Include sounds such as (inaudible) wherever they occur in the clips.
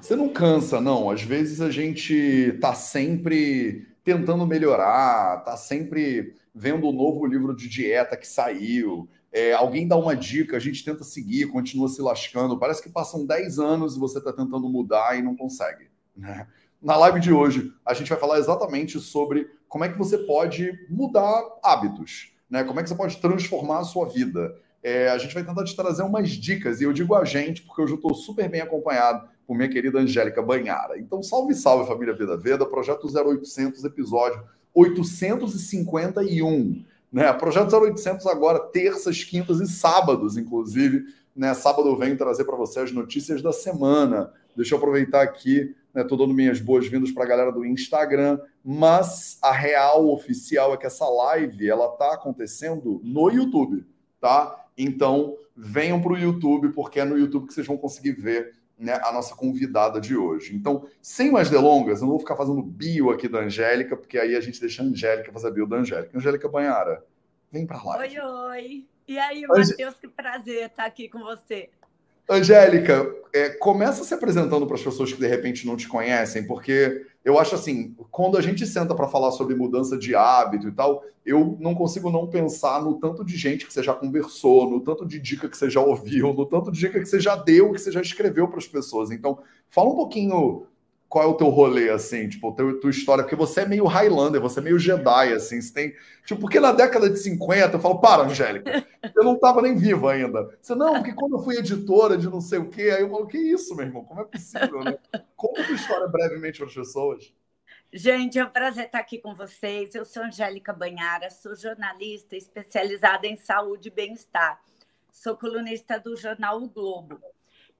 Você não cansa, não. Às vezes a gente tá sempre tentando melhorar, tá sempre vendo o novo livro de dieta que saiu. É, alguém dá uma dica, a gente tenta seguir, continua se lascando. Parece que passam 10 anos e você está tentando mudar e não consegue. Né? Na live de hoje, a gente vai falar exatamente sobre como é que você pode mudar hábitos, né? como é que você pode transformar a sua vida. É, a gente vai tentar te trazer umas dicas, e eu digo a gente, porque hoje eu estou super bem acompanhado com minha querida Angélica Banhara. Então, salve, salve, família Vida Veda, projeto 0800, episódio 851. Né? Projeto 0800 agora, terças, quintas e sábados, inclusive. Né? Sábado eu venho trazer para você as notícias da semana. Deixa eu aproveitar aqui, estou né? dando minhas boas-vindas para a galera do Instagram, mas a real oficial é que essa live ela está acontecendo no YouTube, tá? Então, venham para o YouTube, porque é no YouTube que vocês vão conseguir ver né, a nossa convidada de hoje. Então, sem mais delongas, eu não vou ficar fazendo bio aqui da Angélica, porque aí a gente deixa a Angélica fazer a bio da Angélica. Angélica Banhara, vem para lá. Oi, oi. E aí, Matheus, que prazer estar aqui com você. Angélica, é, começa se apresentando para as pessoas que de repente não te conhecem, porque eu acho assim, quando a gente senta para falar sobre mudança de hábito e tal, eu não consigo não pensar no tanto de gente que você já conversou, no tanto de dica que você já ouviu, no tanto de dica que você já deu, que você já escreveu para as pessoas. Então, fala um pouquinho qual é o teu rolê, assim, tipo, teu, tua história, porque você é meio Highlander, você é meio Jedi, assim, você tem, tipo, porque na década de 50, eu falo, para, Angélica, eu não estava nem viva ainda. Você, não, porque quando eu fui editora de não sei o quê, aí eu falo, que isso, meu irmão, como é possível, né? Conta tua história brevemente para as pessoas. Gente, é um prazer estar aqui com vocês. Eu sou Angélica Banhara, sou jornalista especializada em saúde e bem-estar. Sou colunista do jornal O Globo.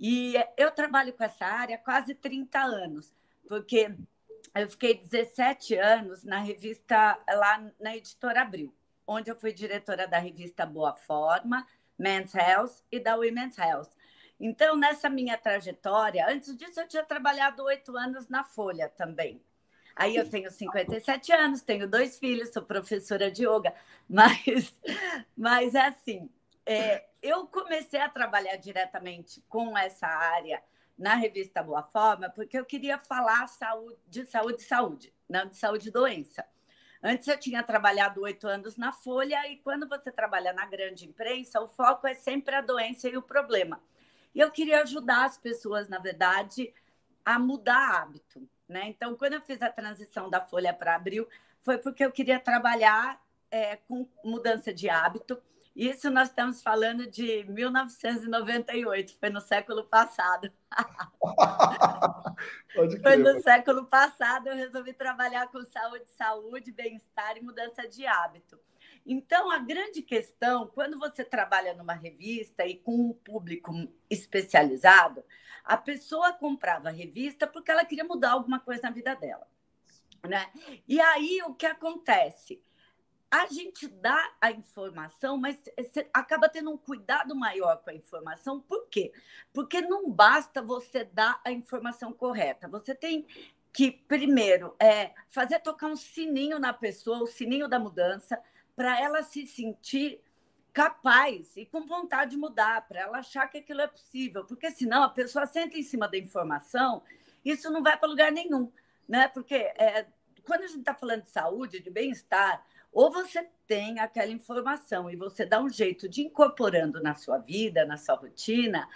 E eu trabalho com essa área há quase 30 anos, porque eu fiquei 17 anos na revista, lá na Editora Abril, onde eu fui diretora da revista Boa Forma, Men's Health e da Women's Health. Então, nessa minha trajetória, antes disso, eu tinha trabalhado oito anos na Folha também. Aí eu tenho 57 anos, tenho dois filhos, sou professora de yoga, (laughs) mas, mas é assim, é, eu comecei a trabalhar diretamente com essa área na revista Boa Forma, porque eu queria falar saúde, de saúde saúde, não de saúde e doença. Antes eu tinha trabalhado oito anos na Folha, e quando você trabalha na grande imprensa, o foco é sempre a doença e o problema. E eu queria ajudar as pessoas, na verdade, a mudar hábito. Né? Então, quando eu fiz a transição da Folha para Abril, foi porque eu queria trabalhar é, com mudança de hábito isso nós estamos falando de 1998, foi no século passado. (laughs) foi no século passado, eu resolvi trabalhar com saúde, saúde, bem-estar e mudança de hábito. Então, a grande questão, quando você trabalha numa revista e com um público especializado, a pessoa comprava a revista porque ela queria mudar alguma coisa na vida dela. Né? E aí, o que acontece? A gente dá a informação, mas acaba tendo um cuidado maior com a informação. Por quê? Porque não basta você dar a informação correta. Você tem que, primeiro, é, fazer tocar um sininho na pessoa, o sininho da mudança, para ela se sentir capaz e com vontade de mudar, para ela achar que aquilo é possível. Porque senão a pessoa senta em cima da informação, isso não vai para lugar nenhum. Né? Porque é, quando a gente está falando de saúde, de bem-estar, ou você tem aquela informação e você dá um jeito de incorporando na sua vida, na sua rotina,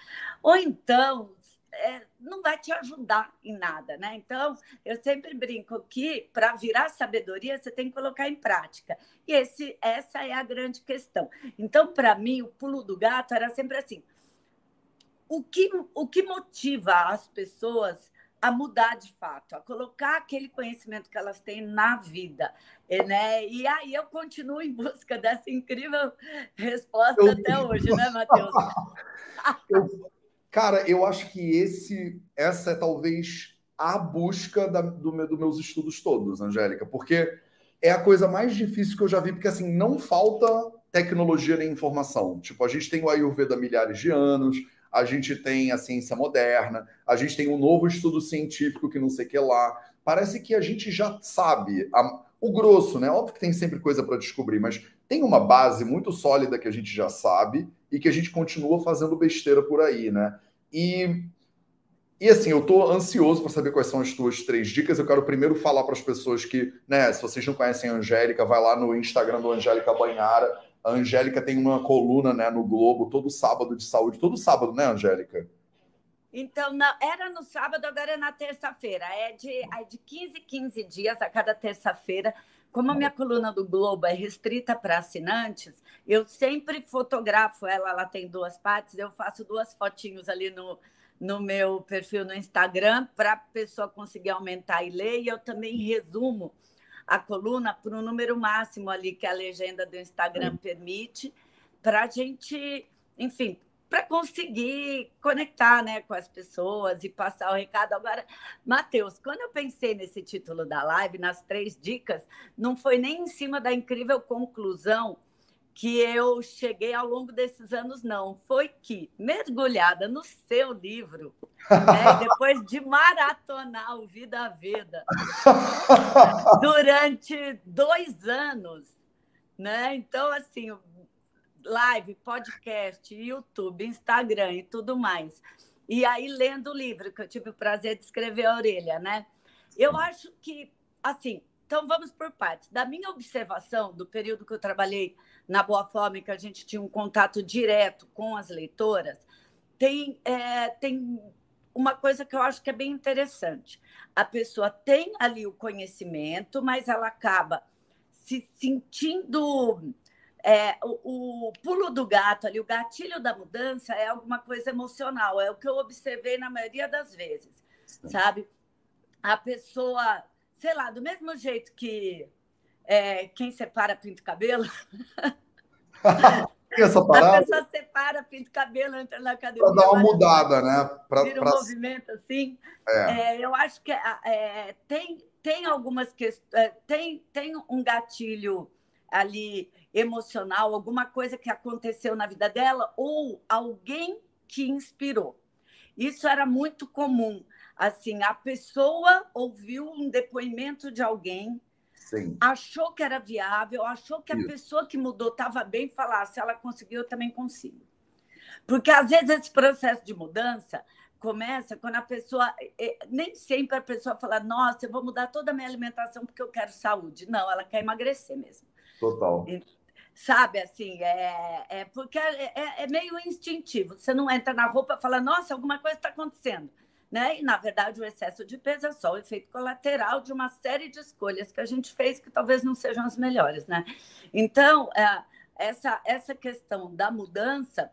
ou então é, não vai te ajudar em nada, né? Então, eu sempre brinco que para virar sabedoria você tem que colocar em prática. E esse, essa é a grande questão. Então, para mim, o pulo do gato era sempre assim: o que, o que motiva as pessoas a mudar de fato, a colocar aquele conhecimento que elas têm na vida. Né? E aí eu continuo em busca dessa incrível resposta eu... até hoje, né, Matheus? (laughs) eu... Cara, eu acho que esse, essa é talvez a busca da, do, meu, dos meus estudos todos, Angélica, porque é a coisa mais difícil que eu já vi, porque assim, não falta tecnologia nem informação. Tipo, a gente tem o Ayurveda há milhares de anos, a gente tem a ciência moderna, a gente tem um novo estudo científico que não sei que lá. Parece que a gente já sabe a, o grosso, né? Óbvio que tem sempre coisa para descobrir, mas tem uma base muito sólida que a gente já sabe e que a gente continua fazendo besteira por aí, né? E E assim, eu estou ansioso para saber quais são as tuas três dicas. Eu quero primeiro falar para as pessoas que, né, se vocês não conhecem a Angélica, vai lá no Instagram do Angélica Banhara. A Angélica tem uma coluna, né, no Globo todo sábado de saúde, todo sábado, né, Angélica? Então, não, era no sábado, agora é na terça-feira. É de, é de 15 15 dias a cada terça-feira. Como a minha coluna do Globo é restrita para assinantes, eu sempre fotografo ela, ela tem duas partes, eu faço duas fotinhos ali no, no meu perfil no Instagram para a pessoa conseguir aumentar e ler. E eu também resumo a coluna por um número máximo ali que a legenda do Instagram permite, para a gente, enfim, para conseguir conectar né, com as pessoas e passar o recado. Agora, Matheus, quando eu pensei nesse título da live, nas três dicas, não foi nem em cima da incrível conclusão que eu cheguei ao longo desses anos, não. Foi que, mergulhada no seu livro, né, depois de maratonar o Vida a Vida (laughs) durante dois anos, né? Então, assim, live, podcast, YouTube, Instagram e tudo mais. E aí, lendo o livro, que eu tive o prazer de escrever a orelha, né? Eu acho que, assim, então vamos por partes. Da minha observação, do período que eu trabalhei na Boa Fome, que a gente tinha um contato direto com as leitoras, tem, é, tem uma coisa que eu acho que é bem interessante. A pessoa tem ali o conhecimento, mas ela acaba se sentindo. É, o, o, pulo do gato ali, o gatilho da mudança é alguma coisa emocional, é o que eu observei na maioria das vezes, Sim. sabe? A pessoa, sei lá, do mesmo jeito que é, quem separa pinta o cabelo. essa parada? A pessoa separa, pinta o cabelo, entra na academia. Para dar uma mudada, né? Pra, vira um pra... movimento assim. É. É, eu acho que é, tem, tem algumas questões. É, tem, tem um gatilho ali emocional, alguma coisa que aconteceu na vida dela, ou alguém que inspirou. Isso era muito comum. Assim, a pessoa ouviu um depoimento de alguém Sim. achou que era viável, achou que a Isso. pessoa que mudou estava bem, falar, se ela conseguiu, eu também consigo. Porque às vezes esse processo de mudança começa quando a pessoa. Nem sempre a pessoa fala, nossa, eu vou mudar toda a minha alimentação porque eu quero saúde. Não, ela quer emagrecer mesmo. Total. Sabe, assim, é, é porque é, é, é meio instintivo. Você não entra na roupa e fala, nossa, alguma coisa está acontecendo né? E, na verdade, o excesso de peso é só o efeito colateral de uma série de escolhas que a gente fez que talvez não sejam as melhores, né? Então, é, essa, essa questão da mudança,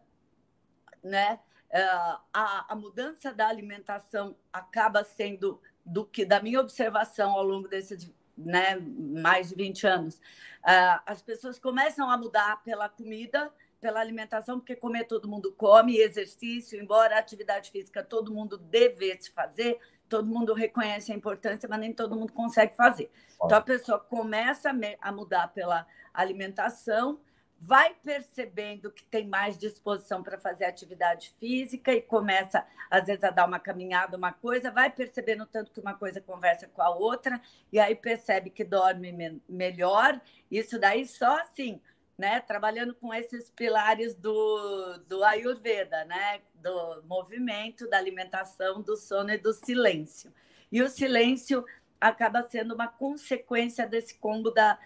né? É, a, a mudança da alimentação acaba sendo do que da minha observação ao longo desses né, mais de 20 anos, é, as pessoas começam a mudar pela comida, pela alimentação, porque comer todo mundo come, exercício, embora a atividade física todo mundo devesse fazer, todo mundo reconhece a importância, mas nem todo mundo consegue fazer. Então a pessoa começa a mudar pela alimentação, vai percebendo que tem mais disposição para fazer atividade física e começa, às vezes, a dar uma caminhada, uma coisa, vai percebendo tanto que uma coisa conversa com a outra, e aí percebe que dorme me melhor. Isso daí só assim né, trabalhando com esses pilares do, do Ayurveda, né, do movimento, da alimentação, do sono e do silêncio. E o silêncio acaba sendo uma consequência desse combo da,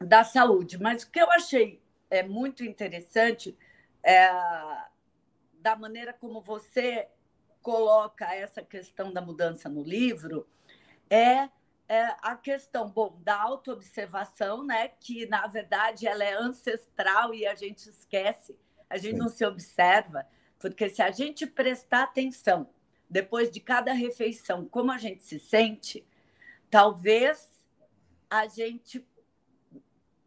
da saúde. Mas o que eu achei é muito interessante é da maneira como você coloca essa questão da mudança no livro é é a questão, bom, da autoobservação, né, que na verdade ela é ancestral e a gente esquece, a gente Sim. não se observa, porque se a gente prestar atenção depois de cada refeição, como a gente se sente, talvez a gente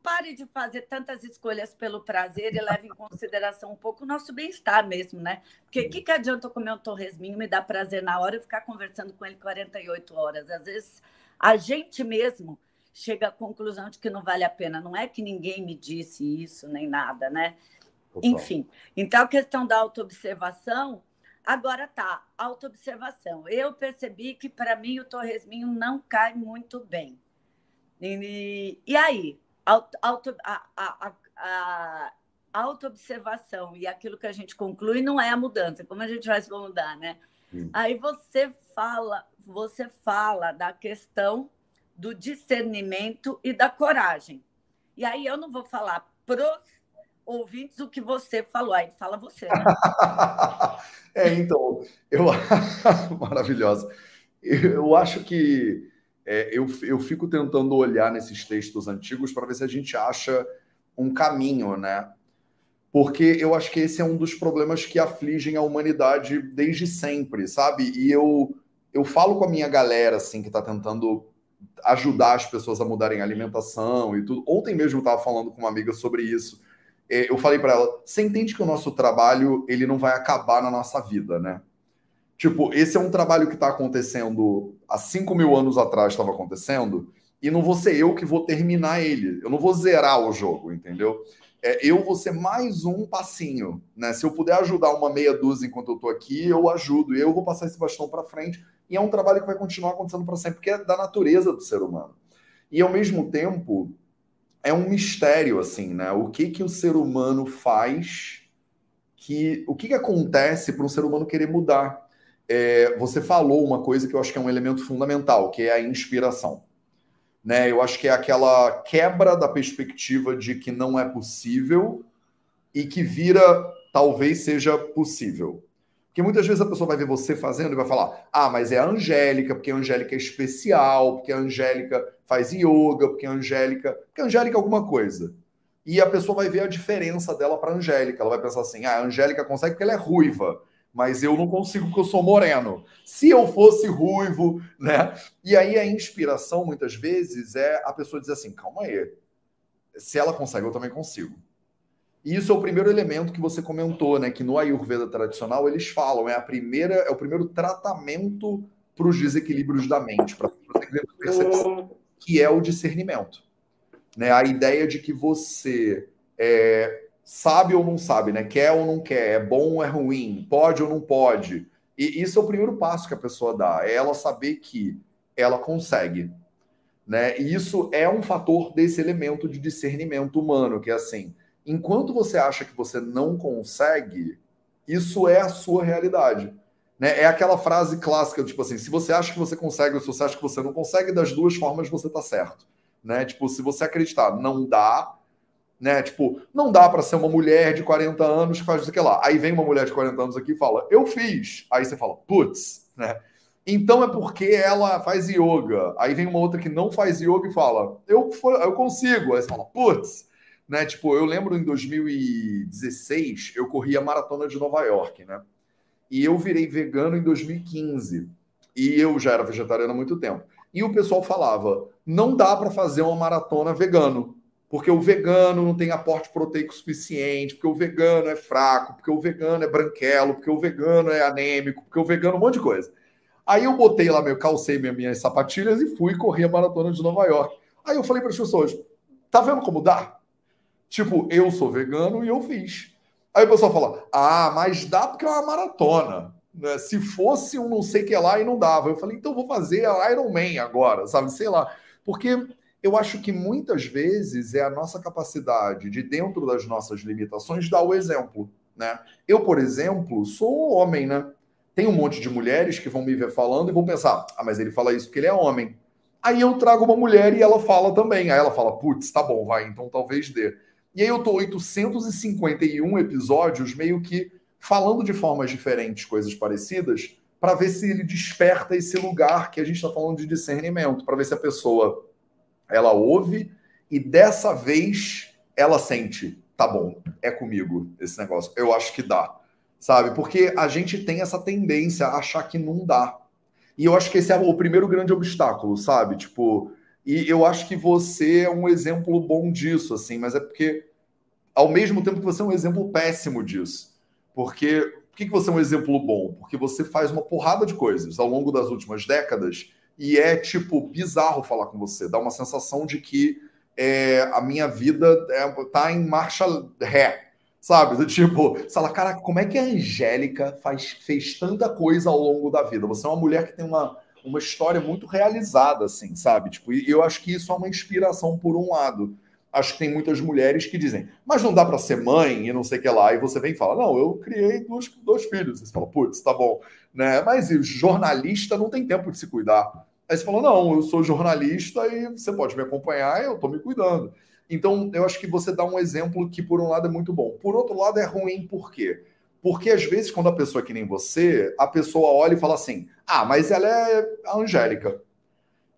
pare de fazer tantas escolhas pelo prazer e leve em consideração um pouco o nosso bem-estar mesmo, né? Porque o que, que adianta eu comer um torresminho, me dar prazer na hora e ficar conversando com ele 48 horas? Às vezes a gente mesmo chega à conclusão de que não vale a pena. Não é que ninguém me disse isso, nem nada, né? Opa. Enfim, então a questão da autoobservação, agora tá, autoobservação. Eu percebi que para mim o torresminho não cai muito bem. E, e aí, auto, auto, a, a, a, a autoobservação e aquilo que a gente conclui não é a mudança. Como a gente vai se mudar, né? Hum. Aí você fala, você fala da questão do discernimento e da coragem. E aí eu não vou falar pros ouvintes o que você falou, aí fala você. Né? (laughs) é, então, eu (laughs) maravilhosa. Eu acho que é, eu, eu fico tentando olhar nesses textos antigos para ver se a gente acha um caminho, né? Porque eu acho que esse é um dos problemas que afligem a humanidade desde sempre, sabe? E eu, eu falo com a minha galera, assim, que está tentando ajudar as pessoas a mudarem a alimentação e tudo. Ontem mesmo eu estava falando com uma amiga sobre isso. É, eu falei para ela: você entende que o nosso trabalho ele não vai acabar na nossa vida, né? Tipo, esse é um trabalho que está acontecendo há 5 mil anos atrás estava acontecendo, e não vou ser eu que vou terminar ele. Eu não vou zerar o jogo, entendeu? É, eu vou ser mais um passinho, né? Se eu puder ajudar uma meia dúzia enquanto eu estou aqui, eu ajudo. Eu vou passar esse bastão para frente. E é um trabalho que vai continuar acontecendo para sempre, porque é da natureza do ser humano. E ao mesmo tempo, é um mistério, assim, né? O que que o ser humano faz que. O que, que acontece para um ser humano querer mudar? é, você falou uma coisa que eu acho que é um elemento fundamental, que é a inspiração. Né? Eu acho que é aquela quebra da perspectiva de que não é possível e que vira talvez seja possível. Porque muitas vezes a pessoa vai ver você fazendo e vai falar: ah, mas é a Angélica, porque a Angélica é especial, porque a Angélica faz yoga, porque a Angélica. Porque a Angélica é alguma coisa. E a pessoa vai ver a diferença dela para a Angélica. Ela vai pensar assim: ah, a Angélica consegue porque ela é ruiva mas eu não consigo porque eu sou moreno. Se eu fosse ruivo, né? E aí a inspiração, muitas vezes, é a pessoa dizer assim: calma aí, se ela consegue, eu também consigo. E isso é o primeiro elemento que você comentou, né? Que no Ayurveda tradicional eles falam, é a primeira, é o primeiro tratamento para os desequilíbrios da mente, para percepção, que é o discernimento. Né? A ideia de que você é, sabe ou não sabe, né? Quer ou não quer, é bom ou é ruim, pode ou não pode. E isso é o primeiro passo que a pessoa dá, é ela saber que ela consegue. Né? E isso é um fator desse elemento de discernimento humano, que é assim, enquanto você acha que você não consegue, isso é a sua realidade. Né? É aquela frase clássica, tipo assim, se você acha que você consegue ou se você acha que você não consegue, das duas formas você tá certo. Né? Tipo, se você acreditar, não dá, né? Tipo, não dá para ser uma mulher de 40 anos que faz isso aqui lá. Aí vem uma mulher de 40 anos aqui e fala, eu fiz. Aí você fala, putz, né? Então é porque ela faz yoga. Aí vem uma outra que não faz yoga e fala, eu, eu consigo. Aí você fala, putz, né? Tipo, eu lembro em 2016, eu corri a maratona de Nova York, né? E eu virei vegano em 2015. E eu já era vegetariano há muito tempo. E o pessoal falava, não dá para fazer uma maratona vegano porque o vegano não tem aporte proteico suficiente, porque o vegano é fraco, porque o vegano é branquelo, porque o vegano é anêmico, porque o vegano é um monte de coisa. Aí eu botei lá, meu, calcei minhas, minhas sapatilhas e fui correr a maratona de Nova York. Aí eu falei para as pessoas: tá vendo como dá? Tipo, eu sou vegano e eu fiz. Aí o pessoal fala: ah, mas dá porque é uma maratona. Né? Se fosse um não sei que lá e não dava. Eu falei: então vou fazer a Iron Man agora, sabe? Sei lá. Porque eu acho que muitas vezes é a nossa capacidade de, dentro das nossas limitações, dar o exemplo. Né? Eu, por exemplo, sou homem, né? Tem um monte de mulheres que vão me ver falando e vão pensar: ah, mas ele fala isso porque ele é homem. Aí eu trago uma mulher e ela fala também. Aí ela fala: putz, tá bom, vai, então talvez dê. E aí eu tô 851 episódios meio que falando de formas diferentes, coisas parecidas, para ver se ele desperta esse lugar que a gente está falando de discernimento, para ver se a pessoa ela ouve e dessa vez ela sente, tá bom, é comigo esse negócio. Eu acho que dá, sabe? Porque a gente tem essa tendência a achar que não dá. E eu acho que esse é o primeiro grande obstáculo, sabe? Tipo, e eu acho que você é um exemplo bom disso, assim, mas é porque ao mesmo tempo que você é um exemplo péssimo disso. Porque por que você é um exemplo bom? Porque você faz uma porrada de coisas ao longo das últimas décadas e é, tipo, bizarro falar com você. Dá uma sensação de que é, a minha vida é, tá em marcha ré, sabe? Do (laughs) tipo, você fala, cara, como é que a Angélica faz, fez tanta coisa ao longo da vida? Você é uma mulher que tem uma, uma história muito realizada, assim, sabe? Tipo, e eu acho que isso é uma inspiração por um lado. Acho que tem muitas mulheres que dizem, mas não dá para ser mãe e não sei o que lá. E você vem e fala, não, eu criei dois, dois filhos. Você fala, putz, tá bom. Né? Mas o jornalista não tem tempo de se cuidar. Aí você falou, não, eu sou jornalista e você pode me acompanhar e eu estou me cuidando. Então, eu acho que você dá um exemplo que, por um lado, é muito bom. Por outro lado, é ruim, por quê? Porque, às vezes, quando a pessoa é que nem você, a pessoa olha e fala assim, ah, mas ela é a Angélica.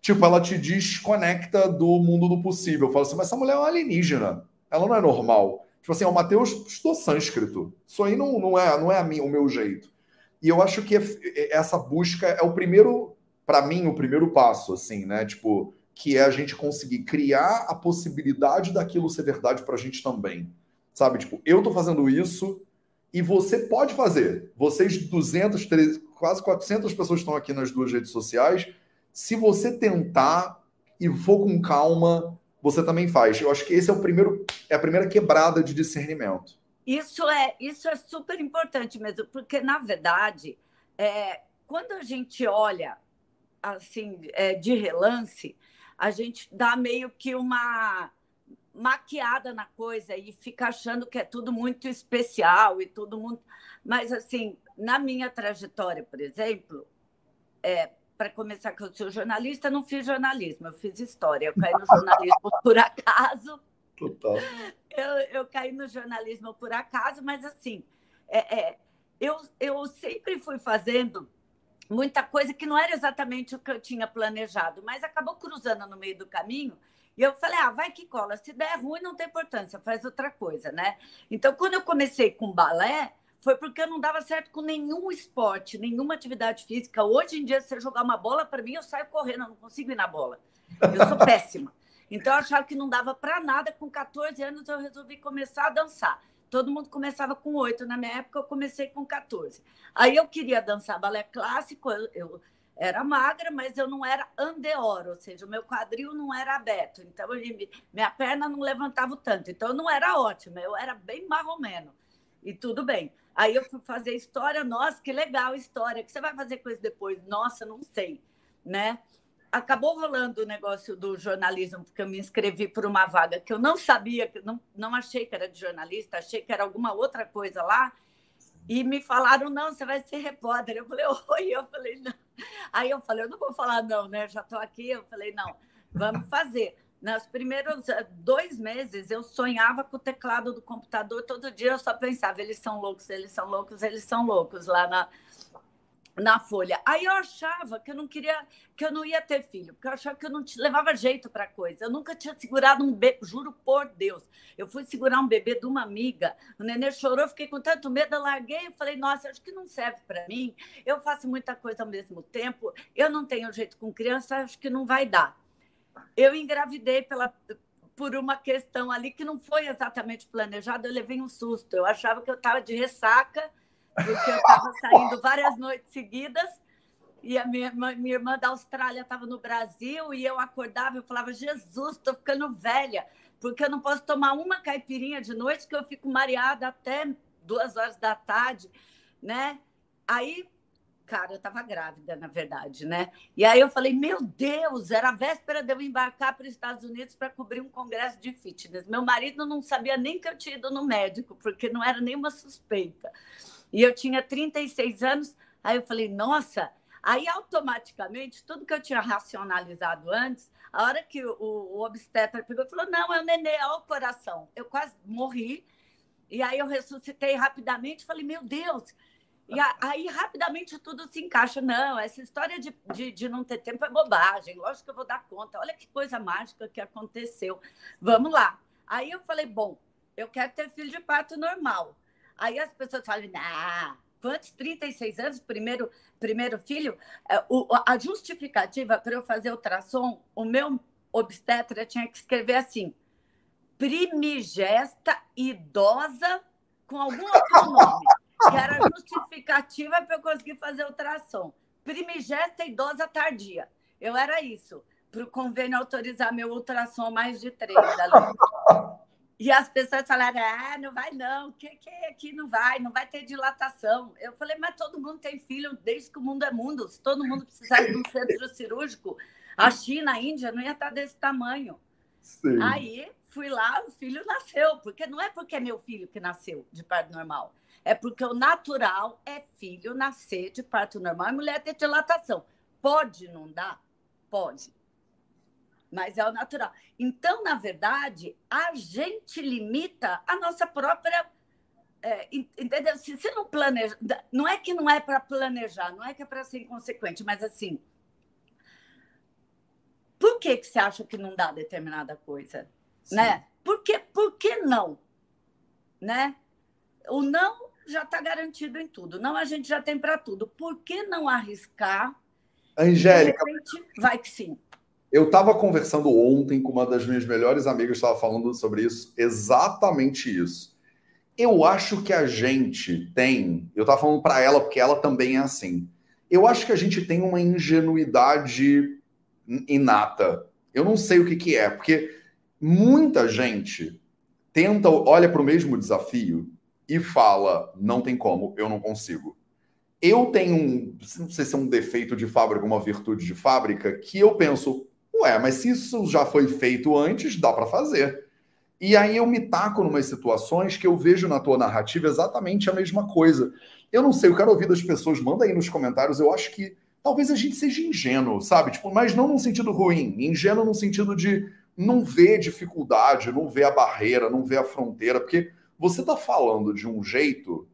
Tipo, ela te desconecta do mundo do possível. Fala assim, mas essa mulher é uma alienígena. Ela não é normal. Tipo assim, o Matheus estudou sânscrito. Isso aí não, não é, não é a mim, o meu jeito. E eu acho que essa busca é o primeiro para mim, o primeiro passo, assim, né? Tipo, que é a gente conseguir criar a possibilidade daquilo ser verdade para a gente também. Sabe? Tipo, eu tô fazendo isso e você pode fazer. Vocês, 200, 300, quase 400 pessoas estão aqui nas duas redes sociais. Se você tentar e for com calma, você também faz. Eu acho que esse é o primeiro, é a primeira quebrada de discernimento. Isso é, isso é super importante mesmo, porque na verdade, é, quando a gente olha assim, é, de relance, a gente dá meio que uma maquiada na coisa e fica achando que é tudo muito especial e todo mundo. Mas, assim, na minha trajetória, por exemplo, é, para começar, que eu sou jornalista, não fiz jornalismo, eu fiz história. Eu caí no jornalismo por acaso. Total. Eu, eu caí no jornalismo por acaso, mas, assim, é, é, eu, eu sempre fui fazendo muita coisa que não era exatamente o que eu tinha planejado, mas acabou cruzando no meio do caminho. E eu falei, ah, vai que cola. Se der ruim, não tem importância, faz outra coisa, né? Então, quando eu comecei com balé, foi porque eu não dava certo com nenhum esporte, nenhuma atividade física. Hoje em dia, se você jogar uma bola para mim, eu saio correndo, eu não consigo ir na bola. Eu sou péssima. Então, eu achava que não dava para nada. Com 14 anos, eu resolvi começar a dançar. Todo mundo começava com oito. Na minha época, eu comecei com 14. Aí eu queria dançar balé clássico, eu, eu era magra, mas eu não era andeor, ou seja, o meu quadril não era aberto. Então, eu, minha perna não levantava tanto. Então, não era ótima, eu era bem marromeno. E tudo bem. Aí eu fui fazer história, nossa, que legal história. O que você vai fazer com isso depois? Nossa, não sei, né? acabou rolando o negócio do jornalismo, porque eu me inscrevi por uma vaga que eu não sabia, não, não achei que era de jornalista, achei que era alguma outra coisa lá. E me falaram, não, você vai ser repórter. Eu falei, (laughs) oi, eu falei, não. Aí eu falei, eu não vou falar não, né? Já estou aqui. Eu falei, não, vamos fazer. Nos primeiros eh, dois meses, eu sonhava com o teclado do computador. Todo dia eu só pensava, eles são loucos, eles são loucos, eles são loucos, lá na, na folha. Aí eu achava que eu não queria, que eu não ia ter filho, porque eu achava que eu não levava jeito para coisa. Eu nunca tinha segurado um bebê, juro por Deus. Eu fui segurar um bebê de uma amiga, o nenê chorou, fiquei com tanto medo, eu larguei e falei: "Nossa, acho que não serve para mim. Eu faço muita coisa ao mesmo tempo, eu não tenho jeito com criança, acho que não vai dar". Eu engravidei pela por uma questão ali que não foi exatamente planejada, eu levei um susto. Eu achava que eu estava de ressaca porque eu estava (laughs) saindo várias noites seguidas e a minha, minha irmã da Austrália estava no Brasil e eu acordava e falava: Jesus, estou ficando velha, porque eu não posso tomar uma caipirinha de noite que eu fico mareada até duas horas da tarde, né? Aí, cara, eu estava grávida, na verdade, né? E aí eu falei: Meu Deus, era a véspera de eu embarcar para os Estados Unidos para cobrir um congresso de fitness. Meu marido não sabia nem que eu tinha ido no médico, porque não era nenhuma suspeita. E eu tinha 36 anos, aí eu falei, nossa. Aí, automaticamente, tudo que eu tinha racionalizado antes, a hora que o, o obstetra pegou e falou: não, é o nenê, é o coração. Eu quase morri. E aí eu ressuscitei rapidamente falei: meu Deus. E aí, rapidamente, tudo se encaixa. Não, essa história de, de, de, não ter tempo é bobagem. Lógico que eu vou dar conta. Olha que coisa mágica que aconteceu. Vamos lá. Aí eu falei: bom, eu quero ter filho de parto normal. Aí as pessoas falam, ah, quantos? 36 anos, primeiro, primeiro filho? É, o, a justificativa para eu fazer ultrassom, o meu obstetra tinha que escrever assim, primigesta idosa com algum outro nome, que era justificativa para eu conseguir fazer ultrassom. Primigesta idosa tardia. Eu era isso, para o convênio autorizar meu ultrassom mais de três ali. (laughs) E as pessoas falaram: ah, não vai não, que, que aqui não vai, não vai ter dilatação. Eu falei, mas todo mundo tem filho desde que o mundo é mundo. Se todo mundo precisasse de um centro (laughs) cirúrgico, a China, a Índia não ia estar desse tamanho. Sim. Aí fui lá, o filho nasceu, porque não é porque é meu filho que nasceu de parto normal, é porque o natural é filho nascer de parto normal e mulher ter dilatação. Pode não dar? Pode. Mas é o natural. Então, na verdade, a gente limita a nossa própria. É, entendeu? Se você não planeja. Não é que não é para planejar, não é que é para ser inconsequente, mas assim. Por que, que você acha que não dá determinada coisa? Né? Por, que, por que não? Né? O não já está garantido em tudo. Não a gente já tem para tudo. Por que não arriscar? Angélica. Vai que sim. Eu estava conversando ontem com uma das minhas melhores amigas, estava falando sobre isso, exatamente isso. Eu acho que a gente tem, eu estava falando para ela porque ela também é assim. Eu acho que a gente tem uma ingenuidade inata. Eu não sei o que, que é, porque muita gente tenta, olha para o mesmo desafio e fala: não tem como, eu não consigo. Eu tenho um, não sei se é um defeito de fábrica, uma virtude de fábrica, que eu penso, ué, mas se isso já foi feito antes, dá para fazer. E aí eu me taco em umas situações que eu vejo na tua narrativa exatamente a mesma coisa. Eu não sei, eu quero ouvir das pessoas, manda aí nos comentários, eu acho que talvez a gente seja ingênuo, sabe? Tipo, mas não num sentido ruim, ingênuo no sentido de não ver dificuldade, não ver a barreira, não ver a fronteira, porque você está falando de um jeito.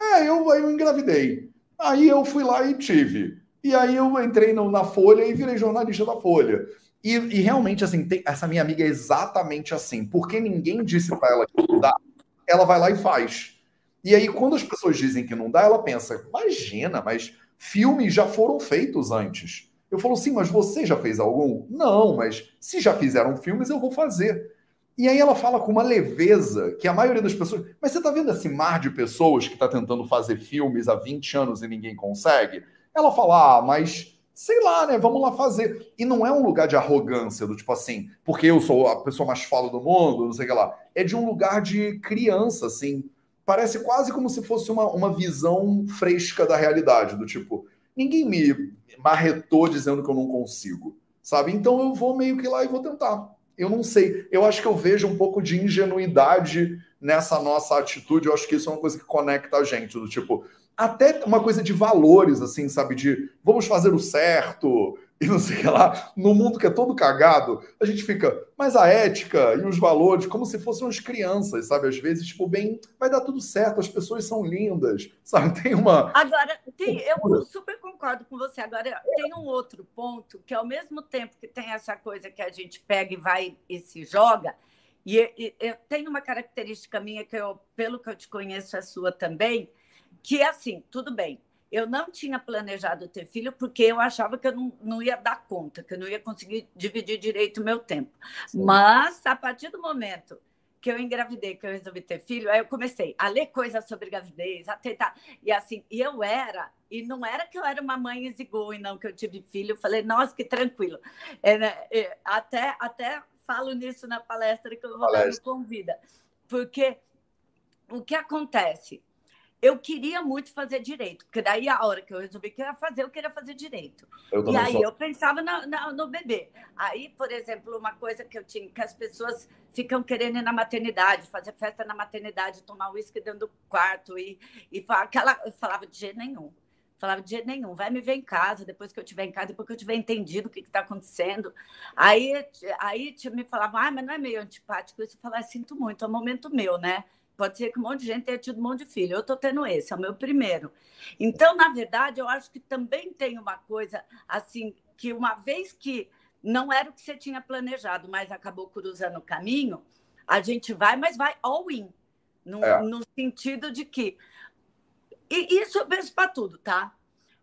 É, eu, eu engravidei. Aí eu fui lá e tive. E aí eu entrei no, na Folha e virei jornalista da Folha. E, e realmente, assim, tem, essa minha amiga é exatamente assim. Porque ninguém disse para ela que não dá, ela vai lá e faz. E aí, quando as pessoas dizem que não dá, ela pensa: imagina, mas filmes já foram feitos antes. Eu falo, sim, mas você já fez algum? Não, mas se já fizeram filmes, eu vou fazer. E aí ela fala com uma leveza que a maioria das pessoas. Mas você está vendo esse mar de pessoas que está tentando fazer filmes há 20 anos e ninguém consegue? Ela fala, ah, mas sei lá, né? Vamos lá fazer. E não é um lugar de arrogância, do tipo assim, porque eu sou a pessoa mais foda do mundo, não sei o que lá. É de um lugar de criança, assim. Parece quase como se fosse uma, uma visão fresca da realidade, do tipo, ninguém me marretou dizendo que eu não consigo, sabe? Então eu vou meio que lá e vou tentar. Eu não sei. Eu acho que eu vejo um pouco de ingenuidade nessa nossa atitude. Eu acho que isso é uma coisa que conecta a gente, do tipo, até uma coisa de valores, assim, sabe? De vamos fazer o certo, e não sei o que lá, no mundo que é todo cagado, a gente fica, mas a ética e os valores, como se fossem as crianças, sabe? Às vezes, tipo, bem, vai dar tudo certo, as pessoas são lindas, (laughs) sabe? Tem uma. Agora, tem, eu super concordo com você. Agora, tem um outro ponto que, ao mesmo tempo que tem essa coisa que a gente pega e vai e se joga, e, e eu tenho uma característica minha que eu, pelo que eu te conheço, é sua também, que é assim, tudo bem eu não tinha planejado ter filho porque eu achava que eu não, não ia dar conta, que eu não ia conseguir dividir direito o meu tempo. Sim. Mas, a partir do momento que eu engravidei, que eu resolvi ter filho, aí eu comecei a ler coisas sobre gravidez, a tentar. E assim, e eu era, e não era que eu era uma mãe e não, que eu tive filho. Eu falei, nossa, que tranquilo. É, né? até, até falo nisso na palestra que eu vou palestra. dar no Convida. Porque o que acontece? Eu queria muito fazer direito, porque daí a hora que eu resolvi que ia fazer, eu queria fazer direito. e aí sou... eu pensava na, na, no bebê. Aí, por exemplo, uma coisa que eu tinha, que as pessoas ficam querendo ir na maternidade, fazer festa na maternidade, tomar uísque dentro do quarto e, e falar, aquela, eu falava de jeito nenhum. Falava de jeito nenhum, vai me ver em casa, depois que eu estiver em casa, depois que eu tiver entendido o que está acontecendo. Aí, aí me falava, ah, mas não é meio antipático isso. Eu falava, sinto muito, é um momento meu, né? Pode ser que um monte de gente tenha tido um monte de filho. Eu estou tendo esse, é o meu primeiro. Então, na verdade, eu acho que também tem uma coisa assim, que uma vez que não era o que você tinha planejado, mas acabou cruzando o caminho, a gente vai, mas vai all in. No, é. no sentido de que. E isso eu penso para tudo, tá?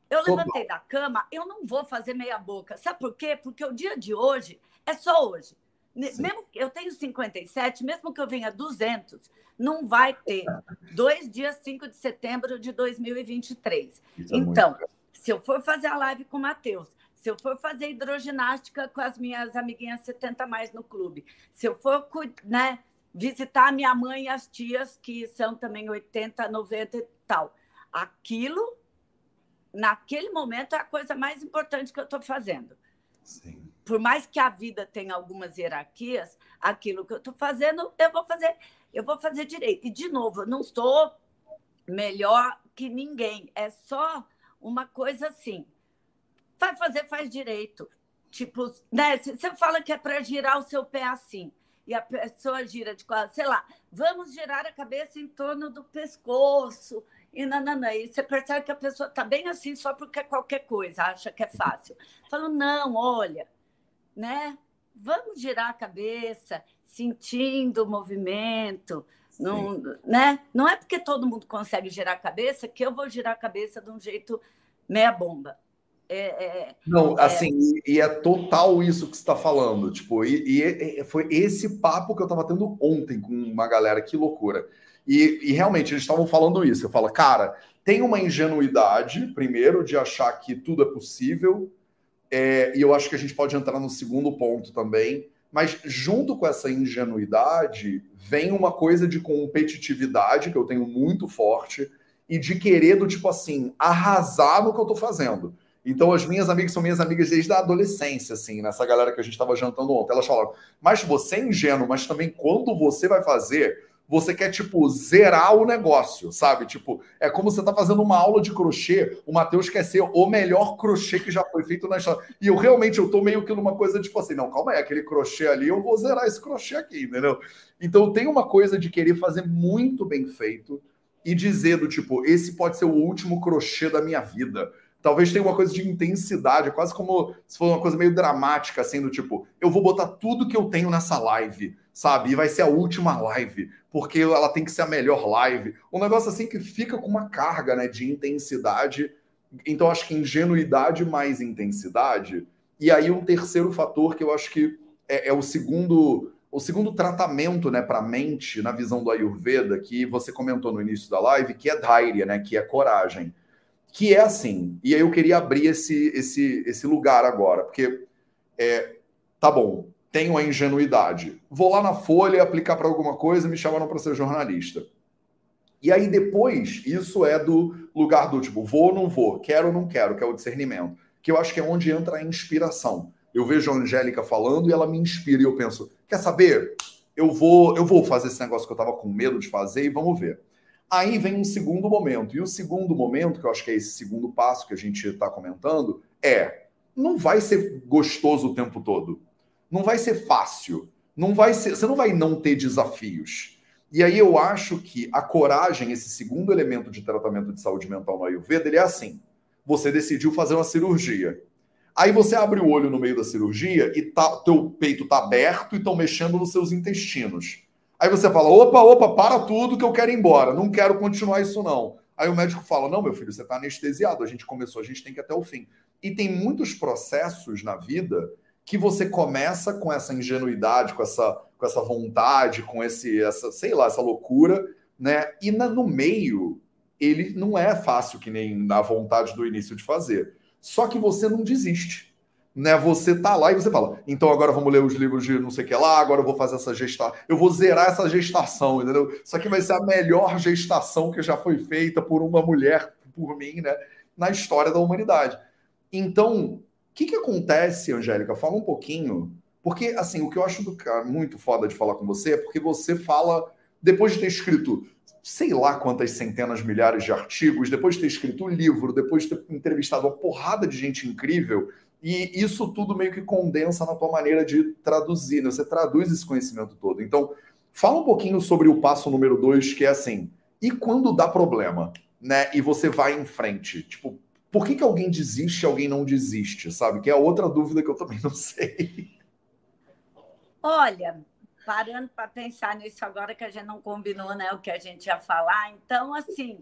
Eu levantei da cama, eu não vou fazer meia boca. Sabe por quê? Porque o dia de hoje é só hoje. Sim. Mesmo eu tenho 57, mesmo que eu venha 200, não vai ter dois dias 5 de setembro de 2023. Isso é então, é se eu for fazer a live com o Matheus, se eu for fazer hidroginástica com as minhas amiguinhas 70 mais no clube, se eu for né, visitar a minha mãe e as tias, que são também 80, 90 e tal, aquilo, naquele momento, é a coisa mais importante que eu estou fazendo. Sim. Por mais que a vida tenha algumas hierarquias, aquilo que eu estou fazendo, eu vou fazer, eu vou fazer direito. E, de novo, eu não sou melhor que ninguém, é só uma coisa assim. Vai fazer, faz direito. Tipo, né? Você fala que é para girar o seu pé assim, e a pessoa gira de quase, sei lá, vamos girar a cabeça em torno do pescoço, e nananã. E você percebe que a pessoa está bem assim só porque é qualquer coisa, acha que é fácil. Falou, não, olha, né? Vamos girar a cabeça, sentindo o movimento. Não, né? não é porque todo mundo consegue girar a cabeça que eu vou girar a cabeça de um jeito meia bomba. É, é, não, é... assim, e, e, é total isso que você está falando. Tipo, e, e, foi esse papo que eu estava tendo ontem com uma galera, que loucura. E, e realmente eles estavam falando isso. Eu falo, cara, tem uma ingenuidade, primeiro, de achar que tudo é possível, é, e eu acho que a gente pode entrar no segundo ponto também. Mas junto com essa ingenuidade, vem uma coisa de competitividade que eu tenho muito forte e de querer do tipo assim, arrasar no que eu tô fazendo. Então, as minhas amigas são minhas amigas desde a adolescência, assim, nessa galera que a gente estava jantando ontem. Elas falaram, mas você é ingênuo, mas também quando você vai fazer, você quer, tipo, zerar o negócio, sabe? Tipo, é como você tá fazendo uma aula de crochê, o Matheus quer ser o melhor crochê que já foi feito na história. E eu realmente, eu tô meio que numa coisa, tipo assim, não, calma aí, aquele crochê ali, eu vou zerar esse crochê aqui, entendeu? Então tem uma coisa de querer fazer muito bem feito e dizer do tipo, esse pode ser o último crochê da minha vida. Talvez tenha uma coisa de intensidade, quase como se fosse uma coisa meio dramática, assim, do tipo, eu vou botar tudo que eu tenho nessa live, sabe? E vai ser a última live porque ela tem que ser a melhor live. Um negócio assim que fica com uma carga né, de intensidade. Então, acho que ingenuidade mais intensidade. E aí, um terceiro fator que eu acho que é, é o segundo o segundo tratamento né, para a mente, na visão do Ayurveda, que você comentou no início da live, que é dhairya, né, que é coragem. Que é assim, e aí eu queria abrir esse, esse, esse lugar agora, porque é, tá bom, tenho a ingenuidade. Vou lá na Folha aplicar para alguma coisa, me chamaram para ser jornalista. E aí depois, isso é do lugar do tipo, vou ou não vou, quero ou não quero, que é o discernimento. Que eu acho que é onde entra a inspiração. Eu vejo a Angélica falando e ela me inspira e eu penso, quer saber? Eu vou, eu vou fazer esse negócio que eu estava com medo de fazer e vamos ver. Aí vem um segundo momento. E o segundo momento, que eu acho que é esse segundo passo que a gente está comentando, é não vai ser gostoso o tempo todo não vai ser fácil. Não vai ser, você não vai não ter desafios. E aí eu acho que a coragem, esse segundo elemento de tratamento de saúde mental no Ayurveda, ele é assim. Você decidiu fazer uma cirurgia. Aí você abre o olho no meio da cirurgia e tá, teu peito tá aberto e estão mexendo nos seus intestinos. Aí você fala: opa, opa, para tudo que eu quero ir embora, não quero continuar isso não. Aí o médico fala: não, meu filho, você está anestesiado, a gente começou, a gente tem que ir até o fim. E tem muitos processos na vida que você começa com essa ingenuidade, com essa, com essa vontade, com esse, essa, sei lá, essa loucura, né? E na, no meio, ele não é fácil que nem na vontade do início de fazer. Só que você não desiste. Né? Você tá lá e você fala, então agora vamos ler os livros de não sei o que lá, agora eu vou fazer essa gestação, eu vou zerar essa gestação, entendeu? Isso aqui vai ser a melhor gestação que já foi feita por uma mulher, por mim, né? Na história da humanidade. Então, o que, que acontece, Angélica? Fala um pouquinho. Porque, assim, o que eu acho do, muito foda de falar com você é porque você fala, depois de ter escrito sei lá quantas centenas, milhares de artigos, depois de ter escrito um livro, depois de ter entrevistado uma porrada de gente incrível, e isso tudo meio que condensa na tua maneira de traduzir, né? Você traduz esse conhecimento todo. Então, fala um pouquinho sobre o passo número dois, que é assim, e quando dá problema, né? E você vai em frente, tipo, por que, que alguém desiste e alguém não desiste, sabe? Que é outra dúvida que eu também não (laughs) sei. Olha, parando para pensar nisso agora que a gente não combinou né, o que a gente ia falar, então, assim,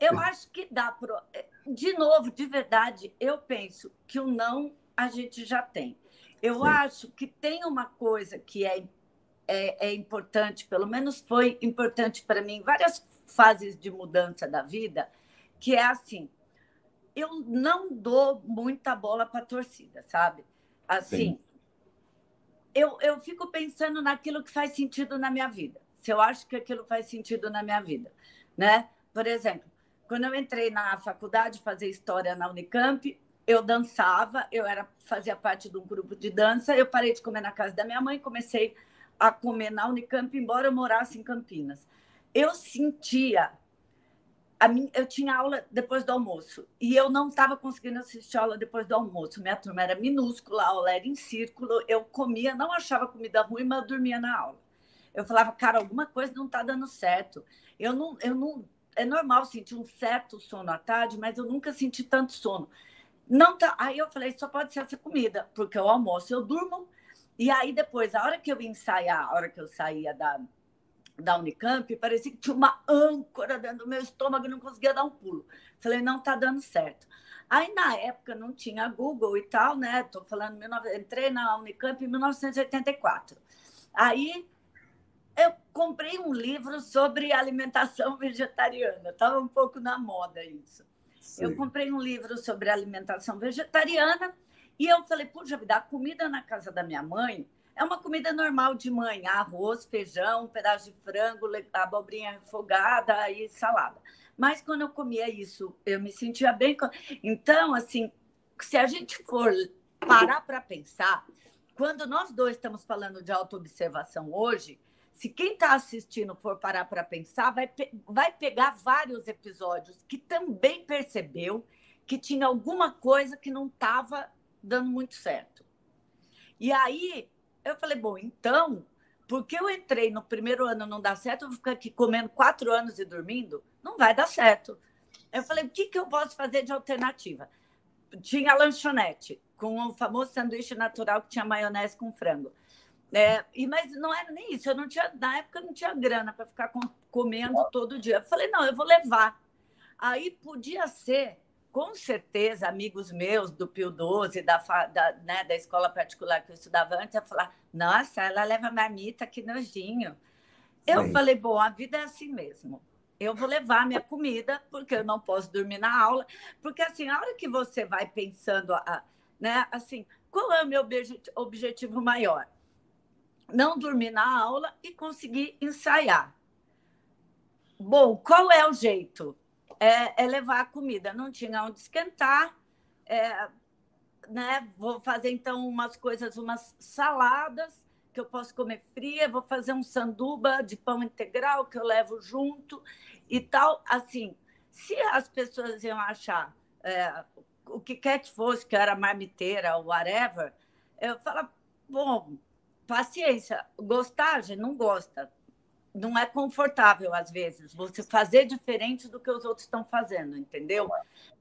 eu acho que dá para. De novo, de verdade, eu penso que o não a gente já tem. Eu Sim. acho que tem uma coisa que é, é, é importante, pelo menos foi importante para mim em várias fases de mudança da vida, que é assim: eu não dou muita bola para a torcida, sabe? Assim, eu, eu fico pensando naquilo que faz sentido na minha vida. Se eu acho que aquilo faz sentido na minha vida, né? Por exemplo, quando eu entrei na faculdade fazer história na Unicamp, eu dançava, eu era fazia parte de um grupo de dança, eu parei de comer na casa da minha mãe, comecei a comer na Unicamp, embora eu morasse em Campinas. Eu sentia minha, eu tinha aula depois do almoço e eu não estava conseguindo assistir aula depois do almoço. Minha turma era minúscula, a aula era em círculo, eu comia, não achava comida ruim, mas dormia na aula. Eu falava, cara, alguma coisa não está dando certo. Eu não, eu não, é normal sentir um certo sono à tarde, mas eu nunca senti tanto sono. Não tá. Aí eu falei, só pode ser essa comida, porque eu almoço, eu durmo. E aí depois, a hora que eu ia ensaiar, a hora que eu saía da, da Unicamp, parecia que tinha uma âncora dentro do meu estômago e não conseguia dar um pulo. Falei, não tá dando certo. Aí na época não tinha Google e tal, né? Tô falando, entrei na Unicamp em 1984. Aí eu comprei um livro sobre alimentação (laughs) vegetariana. Estava um pouco na moda isso. Sim. Eu comprei um livro sobre alimentação vegetariana e eu falei, puxa vida, a comida na casa da minha mãe é uma comida normal de mãe, arroz, feijão, um pedaço de frango, abobrinha refogada e salada. Mas quando eu comia isso, eu me sentia bem. Então, assim, se a gente for parar para pensar, quando nós dois estamos falando de autoobservação hoje, se quem está assistindo for parar para pensar, vai, vai pegar vários episódios que também percebeu que tinha alguma coisa que não estava dando muito certo. E aí eu falei, bom, então, porque eu entrei no primeiro ano não dá certo, eu vou ficar aqui comendo quatro anos e dormindo? Não vai dar certo. Eu falei, o que, que eu posso fazer de alternativa? Tinha lanchonete, com o famoso sanduíche natural que tinha maionese com frango. É, e, mas não era nem isso, eu não tinha, na época não tinha grana para ficar com, comendo todo dia. Eu falei, não, eu vou levar. Aí podia ser, com certeza, amigos meus do Pio 12, da, da, né, da escola particular que eu estudava antes, ia falar, nossa, ela leva marmita, que nojinho. Eu Sim. falei, bom, a vida é assim mesmo. Eu vou levar minha comida, porque eu não posso dormir na aula. Porque, assim, a hora que você vai pensando, a, né, assim, qual é o meu objetivo maior? Não dormir na aula e conseguir ensaiar. Bom, qual é o jeito? É, é levar a comida. Não tinha onde esquentar. É, né? Vou fazer então umas coisas, umas saladas que eu posso comer fria. Vou fazer um sanduba de pão integral que eu levo junto e tal. Assim, se as pessoas iam achar é, o que quer que fosse, que era marmiteira ou whatever, eu falo, bom, paciência. Gostar, gente, não gosta. Não é confortável, às vezes, você fazer diferente do que os outros estão fazendo, entendeu?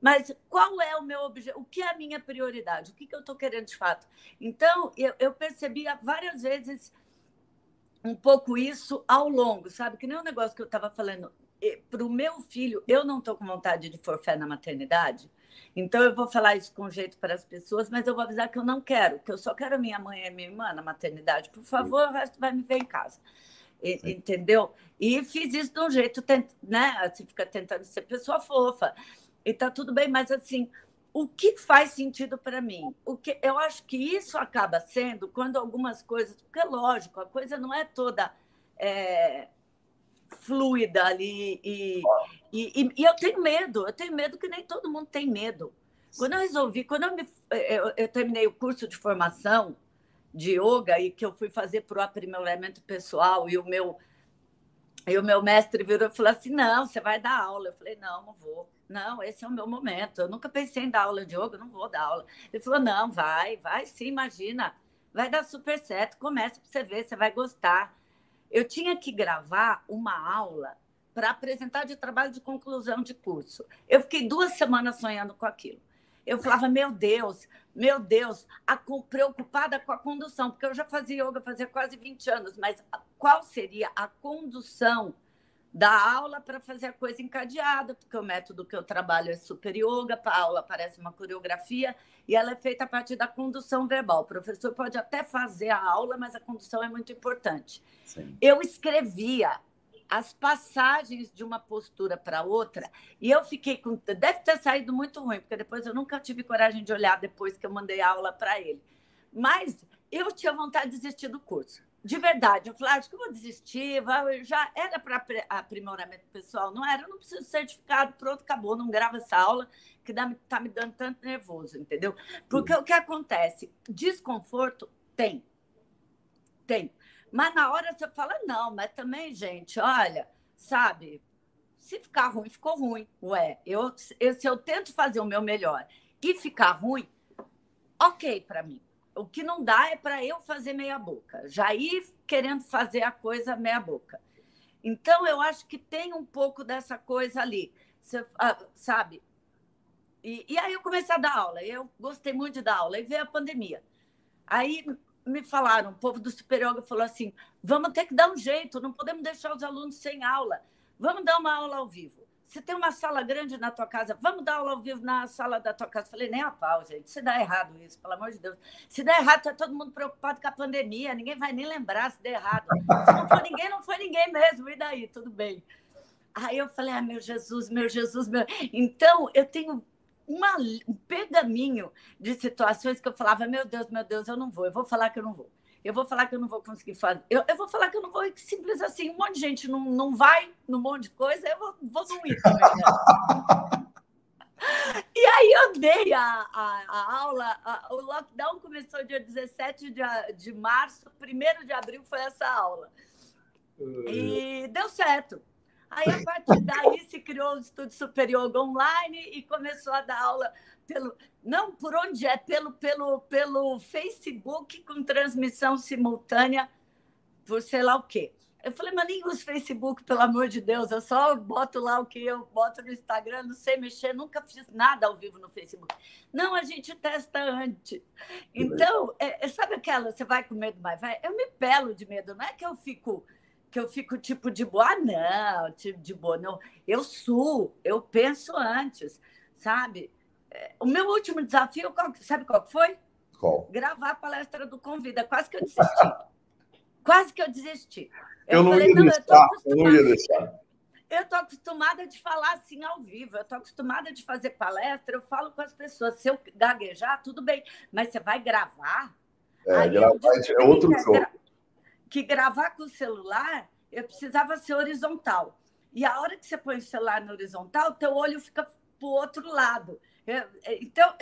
Mas qual é o meu objetivo? O que é a minha prioridade? O que, que eu estou querendo de fato? Então, eu, eu percebia várias vezes um pouco isso ao longo, sabe? Que nem o negócio que eu estava falando. Para o meu filho, eu não estou com vontade de forfé na maternidade, então, eu vou falar isso com jeito para as pessoas, mas eu vou avisar que eu não quero, que eu só quero a minha mãe e a minha irmã na maternidade. Por favor, o resto vai me ver em casa. E, entendeu? E fiz isso de um jeito, né? Assim, fica tentando ser pessoa fofa. E tá tudo bem, mas assim, o que faz sentido para mim? O que eu acho que isso acaba sendo quando algumas coisas, porque é lógico, a coisa não é toda é, fluida ali. E, e, e, eu tenho medo, eu tenho medo que nem todo mundo tem medo. Quando eu resolvi, quando eu, me, eu, eu terminei o curso de formação de yoga e que eu fui fazer para o aprimoramento pessoal e o meu e o meu mestre virou e falou assim: não, você vai dar aula. Eu falei: não, não vou. Não, esse é o meu momento. Eu nunca pensei em dar aula de yoga, não vou dar aula. Ele falou: não, vai, vai sim, imagina. Vai dar super certo. Começa para você ver, você vai gostar eu tinha que gravar uma aula para apresentar de trabalho de conclusão de curso. Eu fiquei duas semanas sonhando com aquilo. Eu falava, meu Deus, meu Deus, a, preocupada com a condução, porque eu já fazia yoga fazia quase 20 anos, mas qual seria a condução da aula para fazer a coisa encadeada, porque o método que eu trabalho é super yoga, a aula parece uma coreografia e ela é feita a partir da condução verbal. O professor pode até fazer a aula, mas a condução é muito importante. Sim. Eu escrevia as passagens de uma postura para outra e eu fiquei com. Deve ter saído muito ruim, porque depois eu nunca tive coragem de olhar depois que eu mandei aula para ele. Mas eu tinha vontade de desistir do curso. de verdade, eu falei, ah, acho que eu vou desistir, já era para aprimoramento pessoal, não era, eu não preciso de certificado, pronto, acabou, não grava essa aula, que está me dando tanto nervoso, entendeu? Porque o que acontece? Desconforto tem, tem. Mas na hora você fala, não, mas também, gente, olha, sabe, se ficar ruim, ficou ruim. Ué, eu, eu, se eu tento fazer o meu melhor e ficar ruim, ok para mim. O que não dá é para eu fazer meia boca, já ir querendo fazer a coisa meia boca. Então, eu acho que tem um pouco dessa coisa ali, você, ah, sabe? E, e, aí eu comecei a dar aula, eu gostei muito de dar aula, e veio a pandemia. Aí me falaram, o povo do Super Yoga falou assim: vamos ter que dar um jeito, não podemos deixar os alunos sem aula, vamos dar uma aula ao vivo. Você tem uma sala grande na tua casa, vamos dar aula ao vivo na sala da tua casa. Falei, nem a pau, gente. Se dá errado isso, pelo amor de Deus. Se der errado, tá todo mundo preocupado com a pandemia. Ninguém vai nem lembrar se der errado. Se não for ninguém, não foi ninguém mesmo. E daí? Tudo bem. Aí eu falei, ah, meu Jesus, meu Jesus, meu. Então, eu tenho uma, um pergaminho de situações que eu falava, meu Deus, meu Deus, eu não vou, eu vou falar que eu não vou eu vou falar que eu não vou conseguir fazer. Eu, eu vou falar que eu não vou, simples assim. Um monte de gente não, não vai num monte de coisa, eu vou, vou não ir também. Né? E aí eu dei a, a, a aula, a, o lockdown começou dia 17 de, de março, primeiro de abril foi essa aula. E deu certo. Aí, a partir daí, se criou o Estúdio Superior Online e começou a dar aula pelo. Não por onde é, pelo, pelo, pelo Facebook, com transmissão simultânea, por sei lá o quê. Eu falei, mas nem uso Facebook, pelo amor de Deus, eu só boto lá o que eu boto no Instagram, não sei mexer, nunca fiz nada ao vivo no Facebook. Não, a gente testa antes. Então, é, é, sabe aquela, você vai com medo, mas vai? Eu me pelo de medo, não é que eu fico que eu fico tipo de boa, não, tipo de boa, não. Eu suo, eu penso antes, sabe? É, o meu último desafio, sabe qual foi? Qual? Gravar a palestra do Convida. Quase que eu desisti. Quase que eu desisti. Eu, eu não, falei, ia não, deixar, eu, eu não ia deixar. Eu estou acostumada de falar assim ao vivo, eu estou acostumada de fazer palestra, eu falo com as pessoas. Se eu gaguejar, tudo bem, mas você vai gravar? É, gravar é outro jogo que gravar com o celular, eu precisava ser horizontal. E a hora que você põe o celular no horizontal, teu olho fica para o outro lado. Eu, então,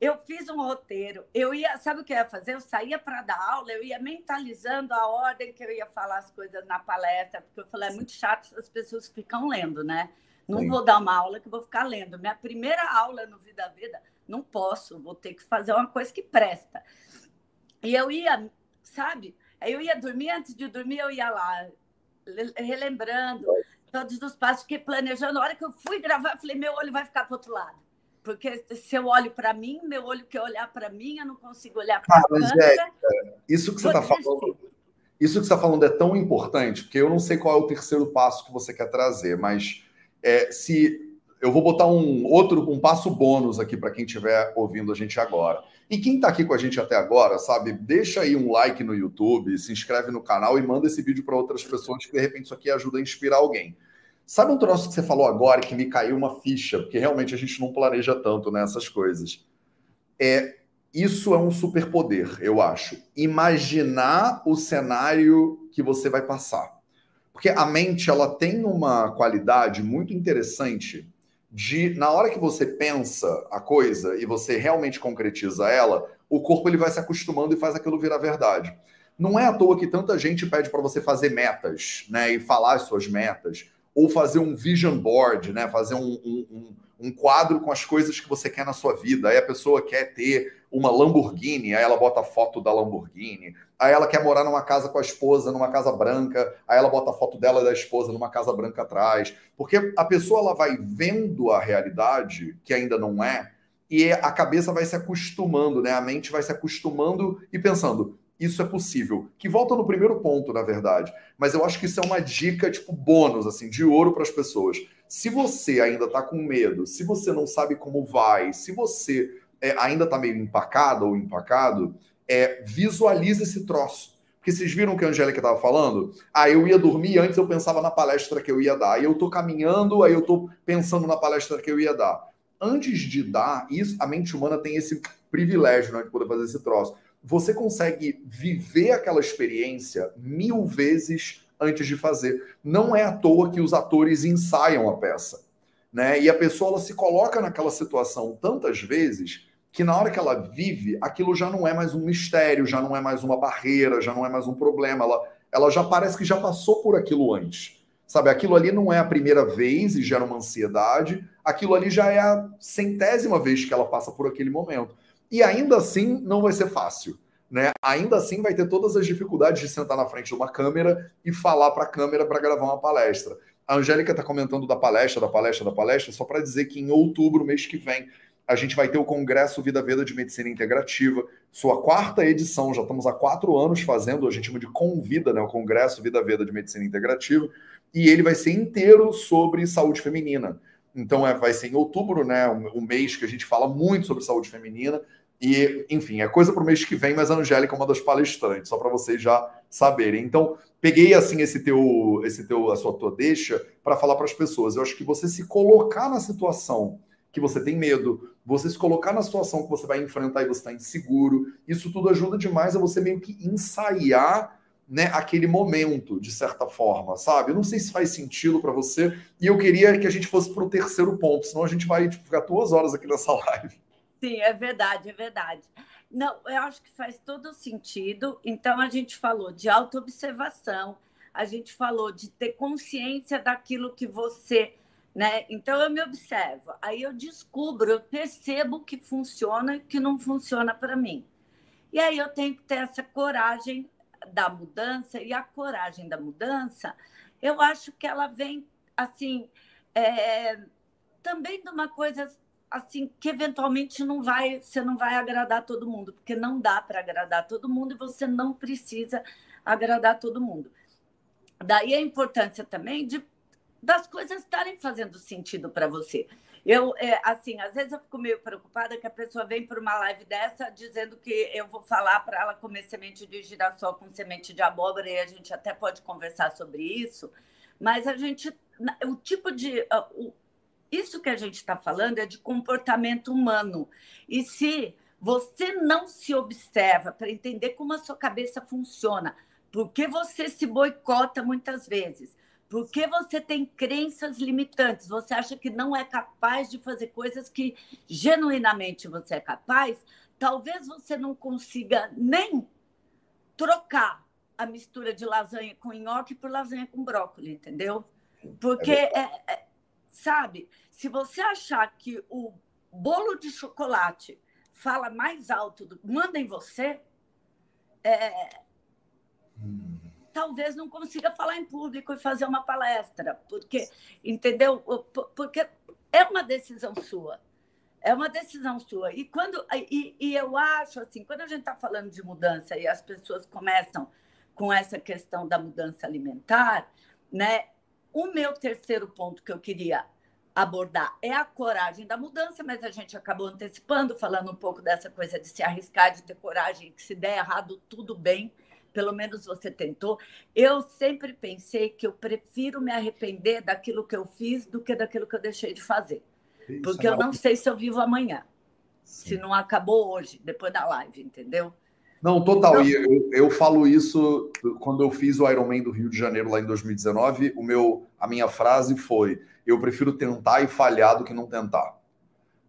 eu fiz um roteiro. Eu ia, sabe o que eu ia fazer? Eu saía para dar aula, eu ia mentalizando a ordem que eu ia falar as coisas na palestra, porque eu falei, é muito chato as pessoas ficam lendo, né? Não Sim. vou dar uma aula que vou ficar lendo. Minha primeira aula no Vida Vida, não posso, vou ter que fazer uma coisa que presta. E eu ia, sabe? Aí eu ia dormir, antes de dormir, eu ia lá, relembrando todos os passos, que planejando. A hora que eu fui gravar, eu falei: meu olho vai ficar para outro lado. Porque se eu olho para mim, meu olho quer olhar para mim, eu não consigo olhar para a câmera. isso que você está falando. Isso que você está falando é tão importante, porque eu não sei qual é o terceiro passo que você quer trazer, mas é, se eu vou botar um outro, um passo bônus aqui para quem estiver ouvindo a gente agora. E quem está aqui com a gente até agora, sabe, deixa aí um like no YouTube, se inscreve no canal e manda esse vídeo para outras pessoas que de repente isso aqui ajuda a inspirar alguém. Sabe um troço que você falou agora que me caiu uma ficha, porque realmente a gente não planeja tanto nessas né, coisas. É isso é um superpoder, eu acho. Imaginar o cenário que você vai passar. Porque a mente ela tem uma qualidade muito interessante de na hora que você pensa a coisa e você realmente concretiza ela, o corpo ele vai se acostumando e faz aquilo virar verdade. Não é à toa que tanta gente pede para você fazer metas, né, e falar as suas metas, ou fazer um vision board, né, fazer um, um, um quadro com as coisas que você quer na sua vida. Aí a pessoa quer ter uma Lamborghini, aí ela bota foto da Lamborghini. Aí ela quer morar numa casa com a esposa, numa casa branca, aí ela bota foto dela e da esposa numa casa branca atrás. Porque a pessoa ela vai vendo a realidade, que ainda não é, e a cabeça vai se acostumando, né? A mente vai se acostumando e pensando, isso é possível. Que volta no primeiro ponto, na verdade. Mas eu acho que isso é uma dica, tipo, bônus, assim, de ouro para as pessoas. Se você ainda está com medo, se você não sabe como vai, se você é, ainda está meio empacado ou empacado, é, visualize esse troço. Porque vocês viram que a Angélica estava falando? Ah, eu ia dormir, antes eu pensava na palestra que eu ia dar. Aí eu estou caminhando, aí eu estou pensando na palestra que eu ia dar. Antes de dar, isso, a mente humana tem esse privilégio né, de poder fazer esse troço. Você consegue viver aquela experiência mil vezes antes de fazer. Não é à toa que os atores ensaiam a peça. Né? E a pessoa ela se coloca naquela situação tantas vezes que na hora que ela vive, aquilo já não é mais um mistério, já não é mais uma barreira, já não é mais um problema. Ela, ela já parece que já passou por aquilo antes. Sabe, aquilo ali não é a primeira vez e gera uma ansiedade, aquilo ali já é a centésima vez que ela passa por aquele momento. E ainda assim não vai ser fácil. Né? Ainda assim vai ter todas as dificuldades de sentar na frente de uma câmera e falar para a câmera para gravar uma palestra. A Angélica está comentando da palestra, da palestra, da palestra, só para dizer que em outubro, mês que vem, a gente vai ter o Congresso Vida Veda de Medicina Integrativa, sua quarta edição, já estamos há quatro anos fazendo, a gente chama de Convida, né, o Congresso Vida Veda de Medicina Integrativa, e ele vai ser inteiro sobre saúde feminina. Então, é, vai ser em outubro, né, o, o mês que a gente fala muito sobre saúde feminina, e, enfim, é coisa para o mês que vem, mas a Angélica é uma das palestrantes, só para vocês já saberem. Então, peguei assim esse teu, esse teu, a sua tua deixa para falar para as pessoas. Eu acho que você se colocar na situação que você tem medo, você se colocar na situação que você vai enfrentar e você está inseguro, isso tudo ajuda demais a você meio que ensaiar né, aquele momento, de certa forma, sabe? Eu não sei se faz sentido para você, e eu queria que a gente fosse para o terceiro ponto, senão a gente vai tipo, ficar duas horas aqui nessa (laughs) live. Sim, é verdade, é verdade. Não, eu acho que faz todo sentido. Então, a gente falou de autoobservação, a gente falou de ter consciência daquilo que você né? Então eu me observo, aí eu descubro, eu percebo que funciona e que não funciona para mim. E aí eu tenho que ter essa coragem da mudança e a coragem da mudança, eu acho que ela vem assim é, também de uma coisa assim que eventualmente não vai, você não vai agradar todo mundo, porque não dá para agradar todo mundo e você não precisa agradar todo mundo. Daí a importância também de das coisas estarem fazendo sentido para você. Eu, é, assim, às vezes eu fico meio preocupada que a pessoa vem para uma live dessa dizendo que eu vou falar para ela comer semente de girassol com semente de abóbora e a gente até pode conversar sobre isso, mas a gente, o tipo de, o, isso que a gente está falando é de comportamento humano. E se você não se observa para entender como a sua cabeça funciona, porque você se boicota muitas vezes, porque você tem crenças limitantes, você acha que não é capaz de fazer coisas que genuinamente você é capaz, talvez você não consiga nem trocar a mistura de lasanha com nhoque por lasanha com brócolis, entendeu? Porque, é sabe, se você achar que o bolo de chocolate fala mais alto, do, manda em você, é, talvez não consiga falar em público e fazer uma palestra, porque, entendeu? Porque é uma decisão sua. É uma decisão sua. E, quando, e, e eu acho assim, quando a gente está falando de mudança e as pessoas começam com essa questão da mudança alimentar, né? O meu terceiro ponto que eu queria abordar é a coragem da mudança, mas a gente acabou antecipando, falando um pouco dessa coisa de se arriscar, de ter coragem, que se der errado, tudo bem pelo menos você tentou. Eu sempre pensei que eu prefiro me arrepender daquilo que eu fiz do que daquilo que eu deixei de fazer. Porque é eu não sei se eu vivo amanhã. Sim. Se não acabou hoje, depois da live, entendeu? Não, total. E eu, eu falo isso quando eu fiz o Ironman do Rio de Janeiro lá em 2019. O meu, a minha frase foi: eu prefiro tentar e falhar do que não tentar.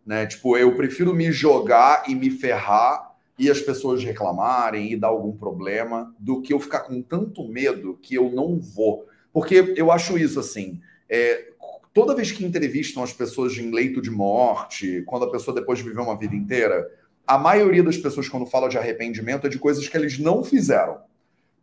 Né? Tipo, eu prefiro me jogar e me ferrar e as pessoas reclamarem e dar algum problema, do que eu ficar com tanto medo que eu não vou. Porque eu acho isso assim. É, toda vez que entrevistam as pessoas em leito de morte, quando a pessoa depois de viver uma vida inteira, a maioria das pessoas, quando fala de arrependimento, é de coisas que eles não fizeram.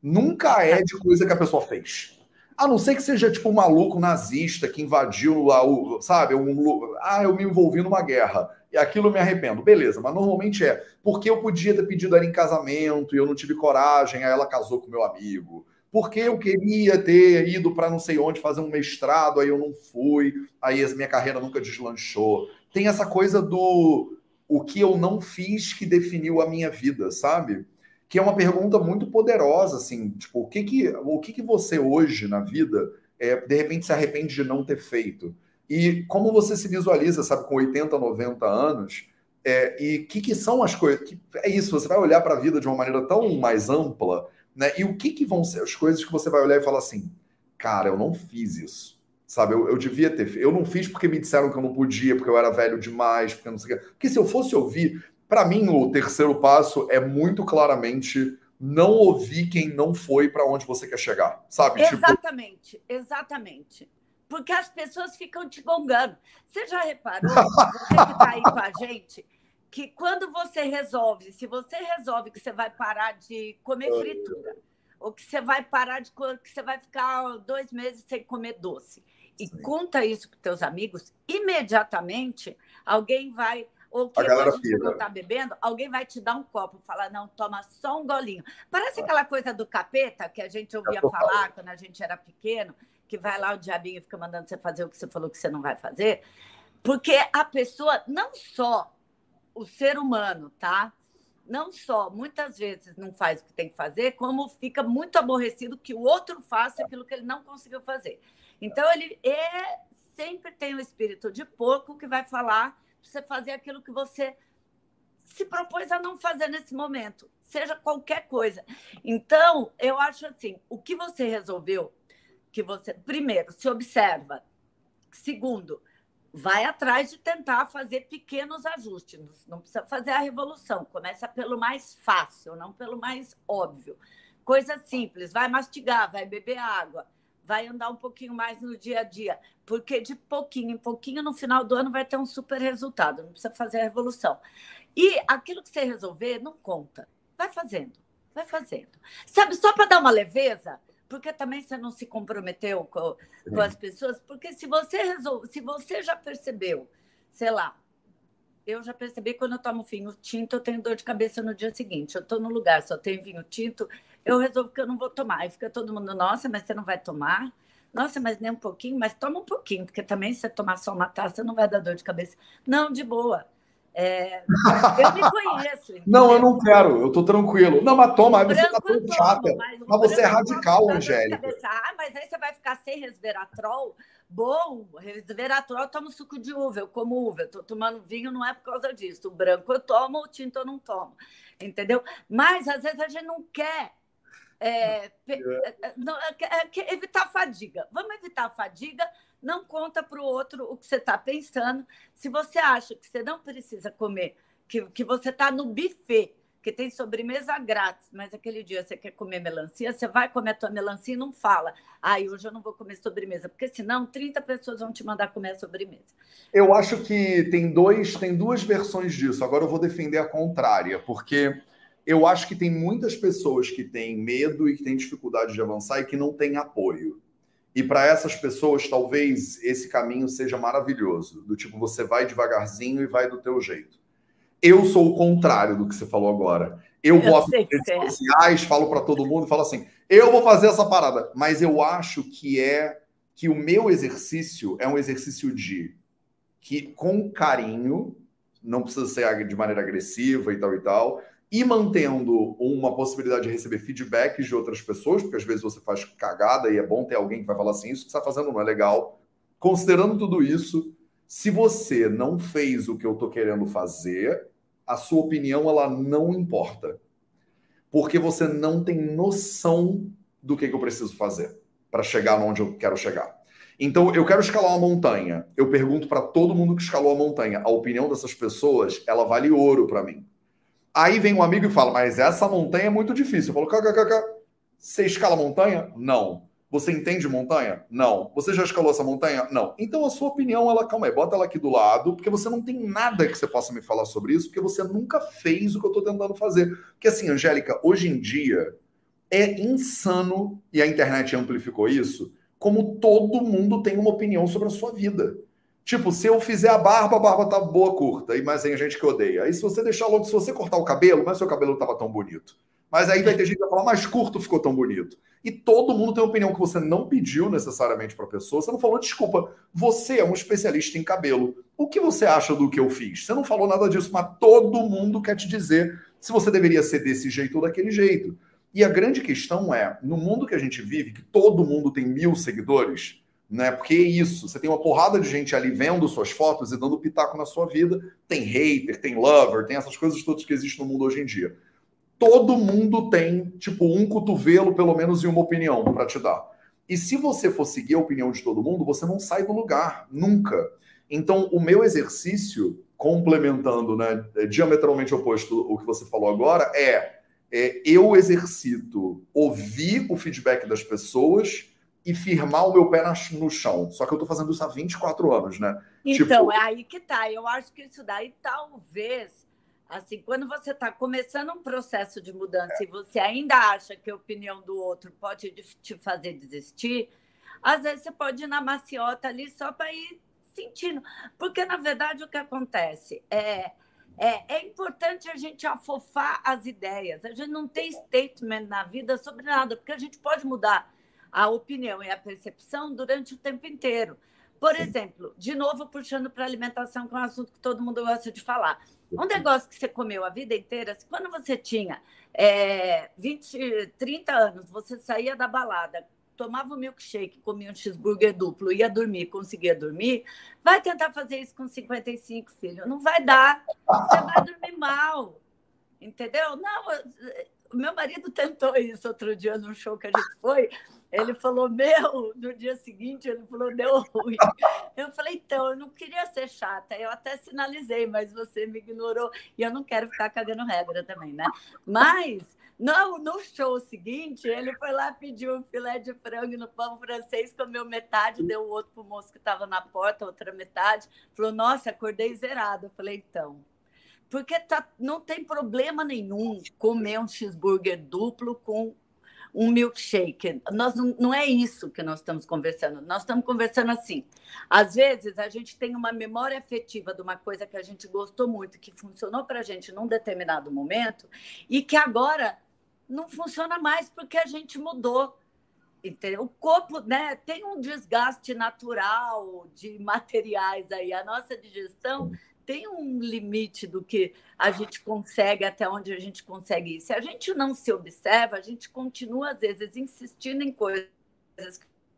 Nunca é de coisa que a pessoa fez. A não ser que seja tipo um maluco nazista que invadiu lá o, sabe, um, ah, eu me envolvi numa guerra e aquilo eu me arrependo. Beleza, mas normalmente é porque eu podia ter pedido ela em casamento e eu não tive coragem, aí ela casou com meu amigo. Porque eu queria ter ido para não sei onde fazer um mestrado, aí eu não fui, aí minha carreira nunca deslanchou. Tem essa coisa do o que eu não fiz que definiu a minha vida, sabe? Que é uma pergunta muito poderosa, assim, tipo, o que que, o que, que você hoje na vida é, de repente se arrepende de não ter feito? E como você se visualiza, sabe, com 80, 90 anos, É, e o que, que, são as coisas? Que, é isso, você vai olhar para a vida de uma maneira tão mais ampla, né? E o que, que vão ser as coisas que você vai olhar e falar assim, cara, eu não fiz isso. Sabe, eu, eu devia ter. Eu não fiz porque me disseram que eu não podia, porque eu era velho demais, porque não sei o que. Porque se eu fosse ouvir, para mim, o terceiro passo é muito claramente não ouvir quem não foi para onde você quer chegar, sabe? Tipo exatamente, tipo... exatamente. Porque as pessoas ficam te gongando. Você já reparou, (laughs) você que está aí com a gente, que quando você resolve, se você resolve que você vai parar de comer fritura, ou que você vai parar de que você vai ficar dois meses sem comer doce, e Sim. conta isso para teus amigos, imediatamente alguém vai ou que você não está bebendo, alguém vai te dar um copo, falar, não, toma só um golinho. Parece ah. aquela coisa do capeta que a gente ouvia falar quando a gente era pequeno, que vai lá o diabinho fica mandando você fazer o que você falou que você não vai fazer. Porque a pessoa, não só o ser humano, tá? Não só muitas vezes não faz o que tem que fazer, como fica muito aborrecido que o outro faça aquilo que ele não conseguiu fazer. Então, ele é, sempre tem o espírito de porco que vai falar você fazer aquilo que você se propôs a não fazer nesse momento, seja qualquer coisa. Então, eu acho assim, o que você resolveu, que você primeiro se observa, segundo, vai atrás de tentar fazer pequenos ajustes, não precisa fazer a revolução, começa pelo mais fácil, não pelo mais óbvio. Coisa simples, vai mastigar, vai beber água, vai andar um pouquinho mais no dia a dia, porque de pouquinho em pouquinho, no final do ano, vai ter um super resultado, não precisa fazer a revolução. E aquilo que você resolver, não conta. Vai fazendo, vai fazendo. Sabe, só para dar uma leveza, porque também você não se comprometeu com, com as pessoas, porque se você resolve, se você já percebeu, sei lá, eu já percebi quando eu tomo vinho tinto, eu tenho dor de cabeça no dia seguinte. Eu estou no lugar, só tem vinho tinto, eu resolvo que eu não vou tomar. Aí fica todo mundo, nossa, mas você não vai tomar? Nossa, mas nem um pouquinho, mas toma um pouquinho, porque também se você tomar só uma taça, não vai dar dor de cabeça. Não, de boa. É, eu me conheço. Entendeu? (laughs) Não, eu não quero, eu tô tranquilo. Não, mas toma, aí você tá tão chata. Mas, mas você é radical, Angélica. Ah, mas aí você vai ficar sem resveratrol. Bom, resveratrol eu tomo suco de uva, eu como uva. Eu tô tomando vinho, não é por causa disso. O branco eu tomo, o tinto eu não tomo. Entendeu? Mas às vezes a gente não quer é, não, evitar a fadiga. Vamos evitar a fadiga. Não conta para o outro o que você está pensando. Se você acha que você não precisa comer, que, que você está no buffet, que tem sobremesa grátis, mas aquele dia você quer comer melancia, você vai comer a tua melancia e não fala, ai, ah, hoje eu não vou comer sobremesa, porque senão 30 pessoas vão te mandar comer a sobremesa. Eu acho que tem dois, tem duas versões disso. Agora eu vou defender a contrária, porque eu acho que tem muitas pessoas que têm medo e que têm dificuldade de avançar e que não têm apoio. E para essas pessoas, talvez esse caminho seja maravilhoso, do tipo você vai devagarzinho e vai do teu jeito. Eu sou o contrário do que você falou agora. Eu, eu boto nas redes é. sociais, falo para todo mundo, falo assim: eu vou fazer essa parada. Mas eu acho que é que o meu exercício é um exercício de que com carinho, não precisa ser de maneira agressiva e tal e tal, e mantendo uma possibilidade de receber feedbacks de outras pessoas, porque às vezes você faz cagada e é bom ter alguém que vai falar assim: isso que você está fazendo não é legal. Considerando tudo isso, se você não fez o que eu estou querendo fazer, a sua opinião ela não importa. Porque você não tem noção do que, que eu preciso fazer para chegar onde eu quero chegar. Então, eu quero escalar uma montanha. Eu pergunto para todo mundo que escalou a montanha. A opinião dessas pessoas, ela vale ouro para mim. Aí vem um amigo e fala, mas essa montanha é muito difícil. Eu falo, kkk, você escala montanha? Não. Você entende montanha? Não. Você já escalou essa montanha? Não. Então a sua opinião, ela, calma aí, bota ela aqui do lado, porque você não tem nada que você possa me falar sobre isso, porque você nunca fez o que eu estou tentando fazer. Porque assim, Angélica, hoje em dia é insano, e a internet amplificou isso, como todo mundo tem uma opinião sobre a sua vida. Tipo, se eu fizer a barba, a barba tá boa curta, e mas tem gente que odeia. Aí se você deixar longo, se você cortar o cabelo, mas seu cabelo não tava tão bonito. Mas aí vai ter gente que vai falar, mais curto ficou tão bonito. E todo mundo tem uma opinião que você não pediu necessariamente para pessoa. Você não falou, desculpa, você é um especialista em cabelo. O que você acha do que eu fiz? Você não falou nada disso, mas todo mundo quer te dizer se você deveria ser desse jeito ou daquele jeito. E a grande questão é, no mundo que a gente vive, que todo mundo tem mil seguidores, né? Porque é isso, você tem uma porrada de gente ali vendo suas fotos e dando pitaco na sua vida. Tem hater, tem lover, tem essas coisas todas que existem no mundo hoje em dia. Todo mundo tem, tipo, um cotovelo, pelo menos, e uma opinião para te dar. E se você for seguir a opinião de todo mundo, você não sai do lugar, nunca. Então, o meu exercício, complementando, né, diametralmente oposto o que você falou agora, é, é eu exercito ouvir o feedback das pessoas e firmar o meu pé no chão. Só que eu tô fazendo isso há 24 anos, né? Então, tipo... é aí que tá. Eu acho que isso daí talvez, assim, quando você está começando um processo de mudança é. e você ainda acha que a opinião do outro pode te fazer desistir, às vezes você pode ir na maciota ali só para ir sentindo. Porque, na verdade, o que acontece é. É, é importante a gente afofar as ideias. A gente não tem statement na vida sobre nada, porque a gente pode mudar a opinião e a percepção durante o tempo inteiro. Por Sim. exemplo, de novo puxando para a alimentação, que é um assunto que todo mundo gosta de falar. Um negócio que você comeu a vida inteira, quando você tinha é, 20, 30 anos, você saía da balada, tomava um milkshake, comia um cheeseburger duplo, ia dormir, conseguia dormir, vai tentar fazer isso com 55, filho. Não vai dar. Você vai dormir mal. Entendeu? Não, o meu marido tentou isso outro dia no show que a gente foi. Ele falou, meu, no dia seguinte, ele falou, deu ruim. Eu falei, então, eu não queria ser chata, eu até sinalizei, mas você me ignorou. E eu não quero ficar cagando regra também, né? Mas, no, no show seguinte, ele foi lá, pediu um filé de frango no pão francês, comeu metade, deu o outro pro moço que estava na porta, outra metade. Falou, nossa, acordei zerado. Eu falei, então, porque tá, não tem problema nenhum comer um cheeseburger duplo com um milkshake. Nós não, não é isso que nós estamos conversando. Nós estamos conversando assim. Às vezes a gente tem uma memória afetiva de uma coisa que a gente gostou muito, que funcionou para a gente num determinado momento e que agora não funciona mais porque a gente mudou. Entendeu? O corpo né, tem um desgaste natural de materiais aí. A nossa digestão tem um limite do que a gente consegue, até onde a gente consegue ir. Se a gente não se observa, a gente continua, às vezes, insistindo em coisas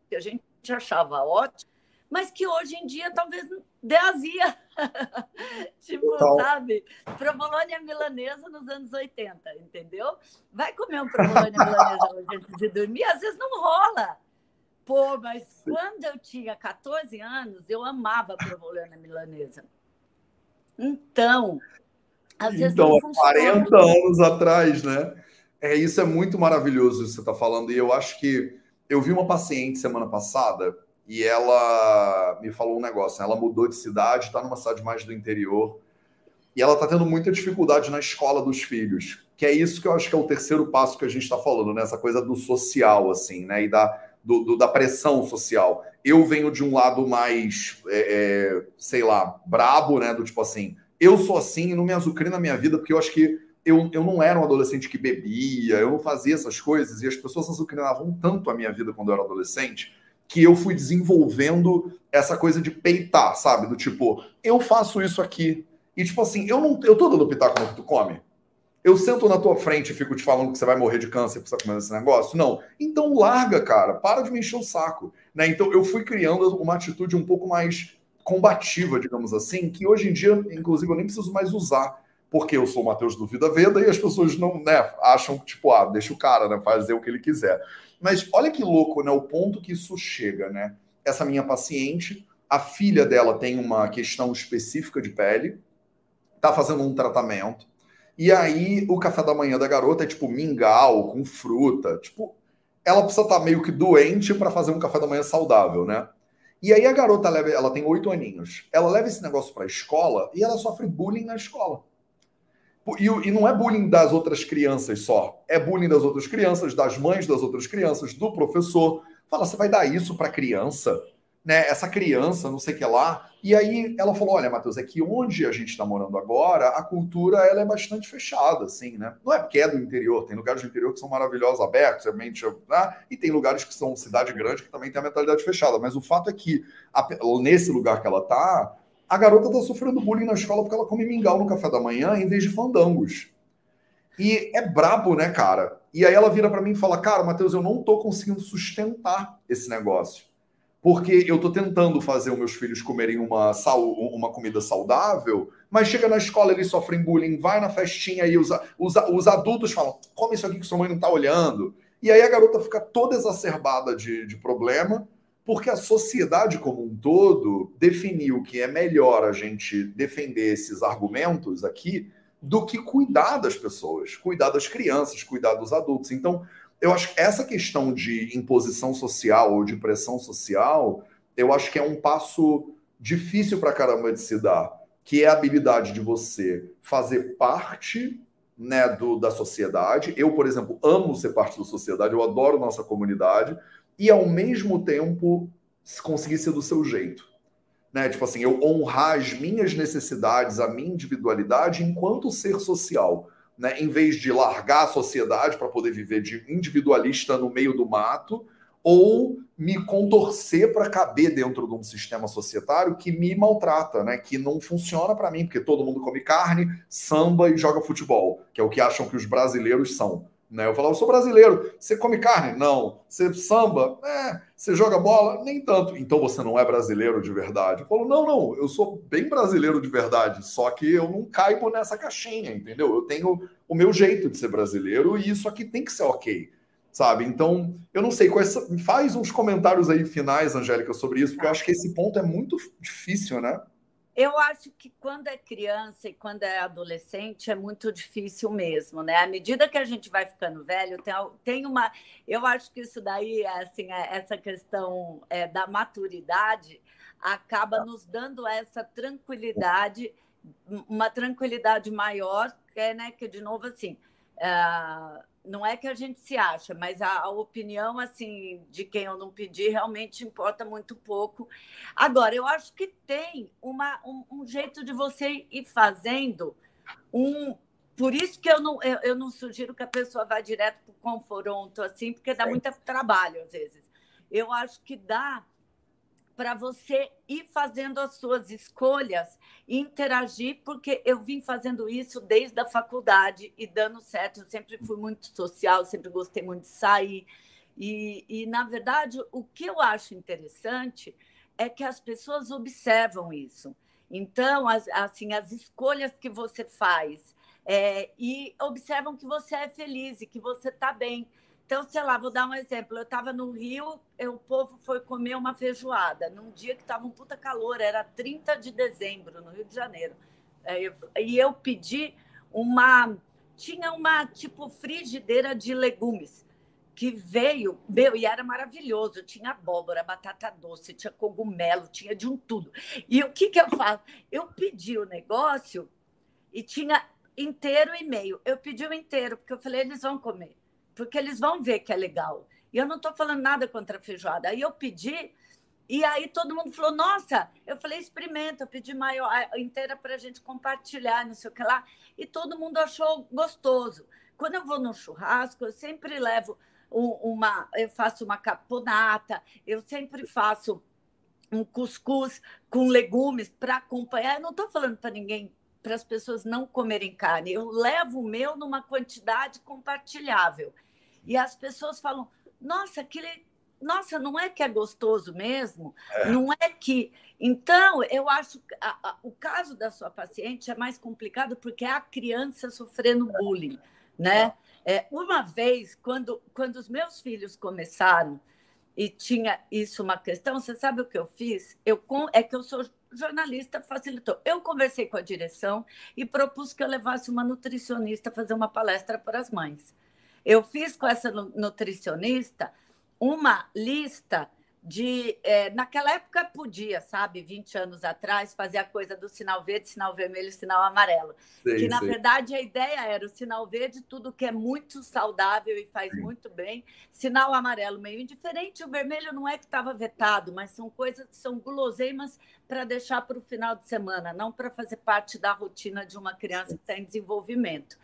que a gente achava ótimas, mas que hoje em dia talvez dê azia. (laughs) tipo, então... sabe? Provolônia milanesa nos anos 80, entendeu? Vai comer um provolônia milanesa hoje antes de dormir, às vezes não rola. Pô, mas quando eu tinha 14 anos, eu amava provolônia milanesa. Então, às vezes então, há 40 anos atrás, né? É, isso é muito maravilhoso isso que você está falando. E eu acho que eu vi uma paciente semana passada e ela me falou um negócio. Ela mudou de cidade, está numa cidade mais do interior. E ela está tendo muita dificuldade na escola dos filhos. Que é isso que eu acho que é o terceiro passo que a gente está falando, né? Essa coisa do social, assim, né? E da, do, do, da pressão social. Eu venho de um lado mais, é, é, sei lá, brabo, né? Do tipo assim, eu sou assim, não me azucrina na minha vida, porque eu acho que eu, eu não era um adolescente que bebia, eu não fazia essas coisas, e as pessoas azucrinavam tanto a minha vida quando eu era adolescente, que eu fui desenvolvendo essa coisa de peitar, sabe? Do tipo, eu faço isso aqui. E tipo assim, eu não eu tô dando pitaco no que tu come. Eu sento na tua frente e fico te falando que você vai morrer de câncer por estar comendo esse negócio? Não. Então larga, cara. Para de me encher o saco. Né? Então eu fui criando uma atitude um pouco mais combativa, digamos assim, que hoje em dia, inclusive, eu nem preciso mais usar, porque eu sou o Matheus do Vida Veda e as pessoas não, né, acham que, tipo, ah, deixa o cara, né, fazer o que ele quiser. Mas olha que louco, né, o ponto que isso chega, né? Essa minha paciente, a filha dela tem uma questão específica de pele, tá fazendo um tratamento, e aí o café da manhã da garota é tipo mingau com fruta. Tipo, ela precisa estar tá meio que doente para fazer um café da manhã saudável, né? E aí a garota leva, ela tem oito aninhos. Ela leva esse negócio para a escola e ela sofre bullying na escola. E, e, não é bullying das outras crianças só, é bullying das outras crianças, das mães das outras crianças, do professor. Fala, você vai dar isso para criança? Né, essa criança, não sei o que lá. E aí ela falou: olha, Matheus, é que onde a gente está morando agora, a cultura ela é bastante fechada, assim, né? Não é porque é do interior, tem lugares do interior que são maravilhosos, abertos, realmente, né? e tem lugares que são cidade grande que também tem a mentalidade fechada. Mas o fato é que a, nesse lugar que ela tá, a garota está sofrendo bullying na escola porque ela come mingau no café da manhã em vez de fandangos. E é brabo, né, cara? E aí ela vira para mim e fala: Cara, Matheus, eu não tô conseguindo sustentar esse negócio porque eu estou tentando fazer os meus filhos comerem uma, uma comida saudável, mas chega na escola, eles sofrem bullying, vai na festinha e os, os, os adultos falam: come isso aqui que sua mãe não está olhando. E aí a garota fica toda exacerbada de, de problema, porque a sociedade como um todo definiu que é melhor a gente defender esses argumentos aqui do que cuidar das pessoas, cuidar das crianças, cuidar dos adultos. Então, eu acho que essa questão de imposição social ou de pressão social, eu acho que é um passo difícil para caramba de se dar, que é a habilidade de você fazer parte né, do, da sociedade. Eu, por exemplo, amo ser parte da sociedade, eu adoro nossa comunidade, e ao mesmo tempo conseguir ser do seu jeito. Né? Tipo assim, eu honrar as minhas necessidades, a minha individualidade enquanto ser social né, em vez de largar a sociedade para poder viver de individualista no meio do mato, ou me contorcer para caber dentro de um sistema societário que me maltrata, né, que não funciona para mim, porque todo mundo come carne, samba e joga futebol, que é o que acham que os brasileiros são. Né? Eu falo, eu sou brasileiro. Você come carne? Não. Você samba? É. Você joga bola? Nem tanto. Então você não é brasileiro de verdade. Eu falo, não, não. Eu sou bem brasileiro de verdade. Só que eu não caibo nessa caixinha, entendeu? Eu tenho o meu jeito de ser brasileiro e isso aqui tem que ser ok. Sabe? Então, eu não sei. Quais, faz uns comentários aí finais, Angélica, sobre isso, porque eu acho que esse ponto é muito difícil, né? Eu acho que quando é criança e quando é adolescente é muito difícil mesmo, né? À medida que a gente vai ficando velho, tem, tem uma. Eu acho que isso daí, assim, é, essa questão é, da maturidade acaba nos dando essa tranquilidade, uma tranquilidade maior, que é, né? Que de novo assim. Uh, não é que a gente se acha, mas a, a, opinião assim de quem eu não pedi realmente importa muito pouco. Agora, eu acho que tem uma, um, um jeito de você ir fazendo um. Por isso que eu não, eu, eu não sugiro que a pessoa vá direto para o confronto, assim, porque dá muito trabalho às vezes. Eu acho que dá para você ir fazendo as suas escolhas e interagir, porque eu vim fazendo isso desde a faculdade e dando certo. Eu sempre fui muito social, sempre gostei muito de sair. E, e na verdade, o que eu acho interessante é que as pessoas observam isso. Então, as, assim, as escolhas que você faz é, e observam que você é feliz e que você está bem. Então, sei lá, vou dar um exemplo. Eu estava no Rio, o povo foi comer uma feijoada, num dia que estava um puta calor, era 30 de dezembro, no Rio de Janeiro. É, e eu pedi uma. Tinha uma tipo frigideira de legumes que veio, meu, e era maravilhoso. Tinha abóbora, batata doce, tinha cogumelo, tinha de um tudo. E o que, que eu faço? Eu pedi o negócio e tinha inteiro e meio. Eu pedi o inteiro, porque eu falei, eles vão comer porque eles vão ver que é legal. E eu não estou falando nada contra a feijoada. Aí eu pedi, e aí todo mundo falou: Nossa, eu falei, experimenta. Eu pedi maior inteira para a gente compartilhar, não sei o que lá. E todo mundo achou gostoso. Quando eu vou no churrasco, eu sempre levo uma, eu faço uma caponata, eu sempre faço um cuscuz com legumes para acompanhar. Eu não estou falando para ninguém, para as pessoas não comerem carne. Eu levo o meu numa quantidade compartilhável. E as pessoas falam: nossa, aquele. Nossa, não é que é gostoso mesmo? É. Não é que. Então, eu acho que a, a, o caso da sua paciente é mais complicado porque é a criança sofrendo bullying, né? É, uma vez, quando, quando os meus filhos começaram e tinha isso uma questão, você sabe o que eu fiz? Eu, é que eu sou jornalista, facilitou. Eu conversei com a direção e propus que eu levasse uma nutricionista fazer uma palestra para as mães. Eu fiz com essa nutricionista uma lista de. É, naquela época podia, sabe, 20 anos atrás, fazer a coisa do sinal verde, sinal vermelho sinal amarelo. Sim, que, na sim. verdade, a ideia era o sinal verde, tudo que é muito saudável e faz sim. muito bem, sinal amarelo meio indiferente, o vermelho não é que estava vetado, mas são coisas que são guloseimas para deixar para o final de semana, não para fazer parte da rotina de uma criança que está em desenvolvimento.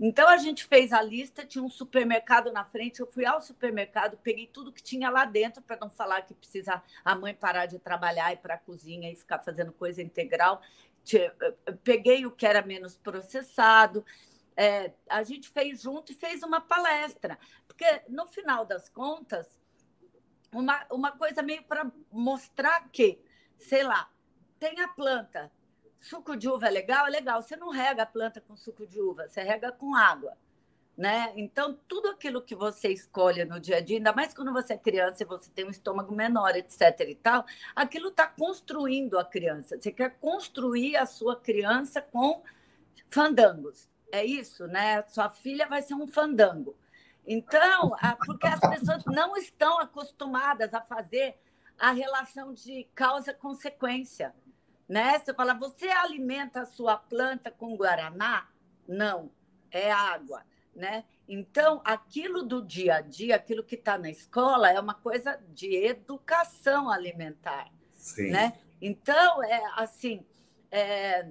Então a gente fez a lista, tinha um supermercado na frente, eu fui ao supermercado, peguei tudo que tinha lá dentro para não falar que precisa a mãe parar de trabalhar e para a cozinha e ficar fazendo coisa integral. Peguei o que era menos processado. É, a gente fez junto e fez uma palestra, porque no final das contas uma, uma coisa meio para mostrar que, sei lá, tem a planta. Suco de uva é legal? É legal. Você não rega a planta com suco de uva, você rega com água. Né? Então, tudo aquilo que você escolhe no dia a dia, ainda mais quando você é criança e você tem um estômago menor, etc. e tal, aquilo está construindo a criança. Você quer construir a sua criança com fandangos. É isso, né? Sua filha vai ser um fandango. Então, porque as pessoas não estão acostumadas a fazer a relação de causa-consequência. Né? Você fala, você alimenta a sua planta com guaraná? Não, é água. Né? Então, aquilo do dia a dia, aquilo que está na escola, é uma coisa de educação alimentar. Sim. Né? Então, é assim. É,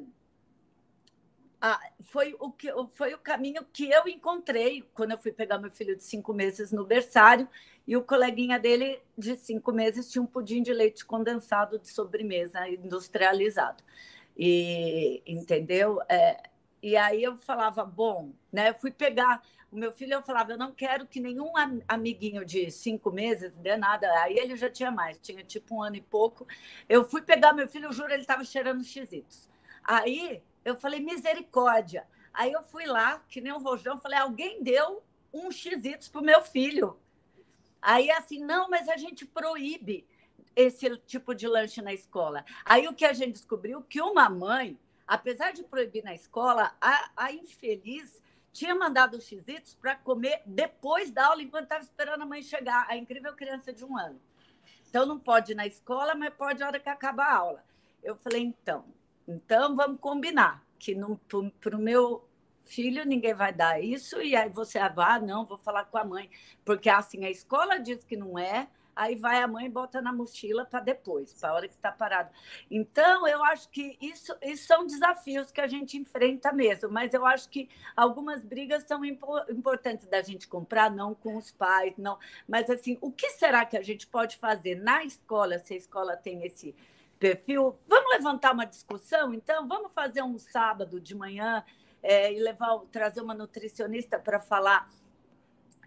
ah, foi, o que, foi o caminho que eu encontrei quando eu fui pegar meu filho de cinco meses no berçário e o coleguinha dele de cinco meses tinha um pudim de leite condensado de sobremesa industrializado. E entendeu? É, e aí eu falava, bom, né? Eu fui pegar o meu filho, eu falava, eu não quero que nenhum amiguinho de cinco meses dê nada. Aí ele já tinha mais, tinha tipo um ano e pouco. Eu fui pegar meu filho, eu juro, ele estava cheirando xizitos. Aí eu falei, misericórdia. Aí eu fui lá, que nem um rojão, falei, alguém deu um xizitos para o meu filho. Aí assim, não, mas a gente proíbe esse tipo de lanche na escola. Aí o que a gente descobriu que uma mãe, apesar de proibir na escola, a, a infeliz tinha mandado os xizitos para comer depois da aula, enquanto estava esperando a mãe chegar. A incrível criança de um ano. Então não pode ir na escola, mas pode na hora que acaba a aula. Eu falei, então, então, vamos combinar que para o meu filho ninguém vai dar isso, e aí você vai, ah, não, vou falar com a mãe, porque assim, a escola diz que não é, aí vai a mãe e bota na mochila para depois, para a hora que está parado. Então, eu acho que isso, isso são desafios que a gente enfrenta mesmo, mas eu acho que algumas brigas são importantes da gente comprar, não com os pais, não. Mas assim, o que será que a gente pode fazer na escola, se a escola tem esse perfil. Vamos levantar uma discussão, então? Vamos fazer um sábado de manhã é, e levar, trazer uma nutricionista para falar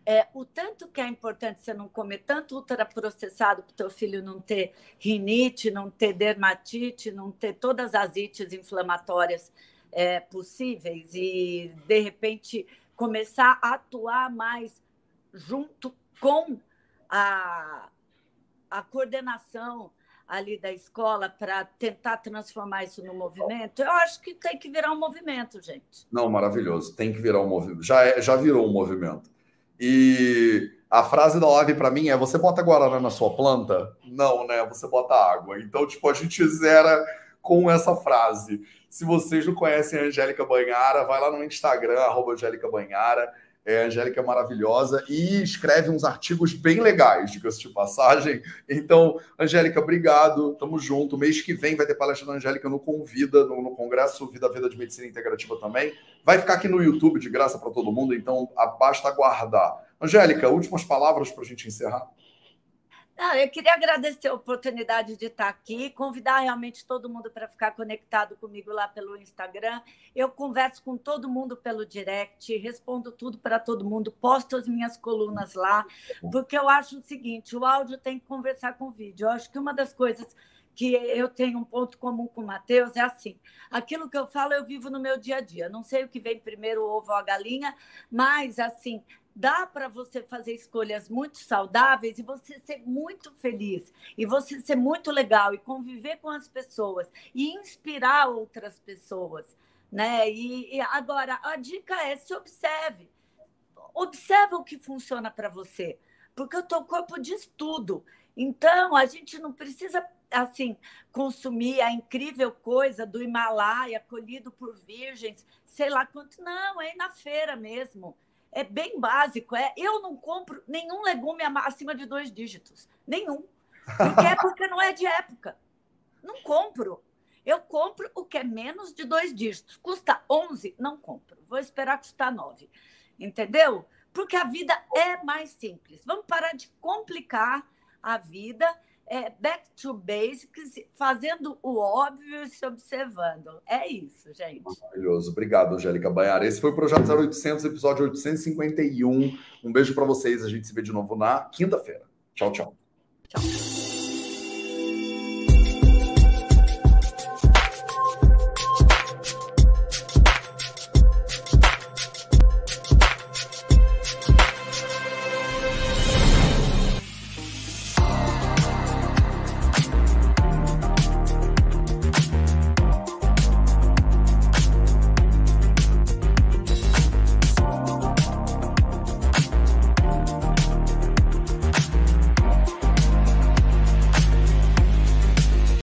é, o tanto que é importante você não comer tanto ultraprocessado para o teu filho não ter rinite, não ter dermatite, não ter todas as ites inflamatórias é, possíveis e, de repente, começar a atuar mais junto com a, a coordenação ali da escola para tentar transformar isso no movimento? Eu acho que tem que virar um movimento, gente. Não, maravilhoso. Tem que virar um movimento. Já, é, já virou um movimento. E a frase da live para mim é: você bota guaraná na sua planta? Não, né? Você bota água. Então, tipo, a gente zera com essa frase. Se vocês não conhecem a Angélica Banhara, vai lá no Instagram, arroba Angélica Banhara. É, a Angélica é maravilhosa e escreve uns artigos bem legais, diga-se de passagem. Então, Angélica, obrigado, tamo junto. Mês que vem vai ter palestra da Angélica no Convida, no, no Congresso Vida Vida de Medicina Integrativa também. Vai ficar aqui no YouTube de graça para todo mundo, então basta aguardar. Angélica, últimas palavras para a gente encerrar. Não, eu queria agradecer a oportunidade de estar aqui, convidar realmente todo mundo para ficar conectado comigo lá pelo Instagram. Eu converso com todo mundo pelo direct, respondo tudo para todo mundo, posto as minhas colunas lá, porque eu acho o seguinte: o áudio tem que conversar com o vídeo. Eu acho que uma das coisas que eu tenho um ponto comum com o Matheus é assim: aquilo que eu falo eu vivo no meu dia a dia. Não sei o que vem primeiro, o ovo ou a galinha, mas assim, dá para você fazer escolhas muito saudáveis e você ser muito feliz, e você ser muito legal, e conviver com as pessoas, e inspirar outras pessoas. Né? E, e agora, a dica é se observe. Observe o que funciona para você, porque o teu corpo diz tudo. Então, a gente não precisa assim consumir a incrível coisa do Himalaia colhido por virgens, sei lá quanto. Não, é ir na feira mesmo é bem básico. É, eu não compro nenhum legume acima de dois dígitos. Nenhum. Porque é porque não é de época. Não compro. Eu compro o que é menos de dois dígitos. Custa 11, não compro. Vou esperar custar 9. Entendeu? Porque a vida é mais simples. Vamos parar de complicar a vida é, back to basics, fazendo o óbvio e se observando. É isso, gente. Maravilhoso. Obrigado, Angélica Baiara. Esse foi o Projeto 0800, episódio 851. Um beijo para vocês. A gente se vê de novo na quinta-feira. Tchau, tchau. tchau.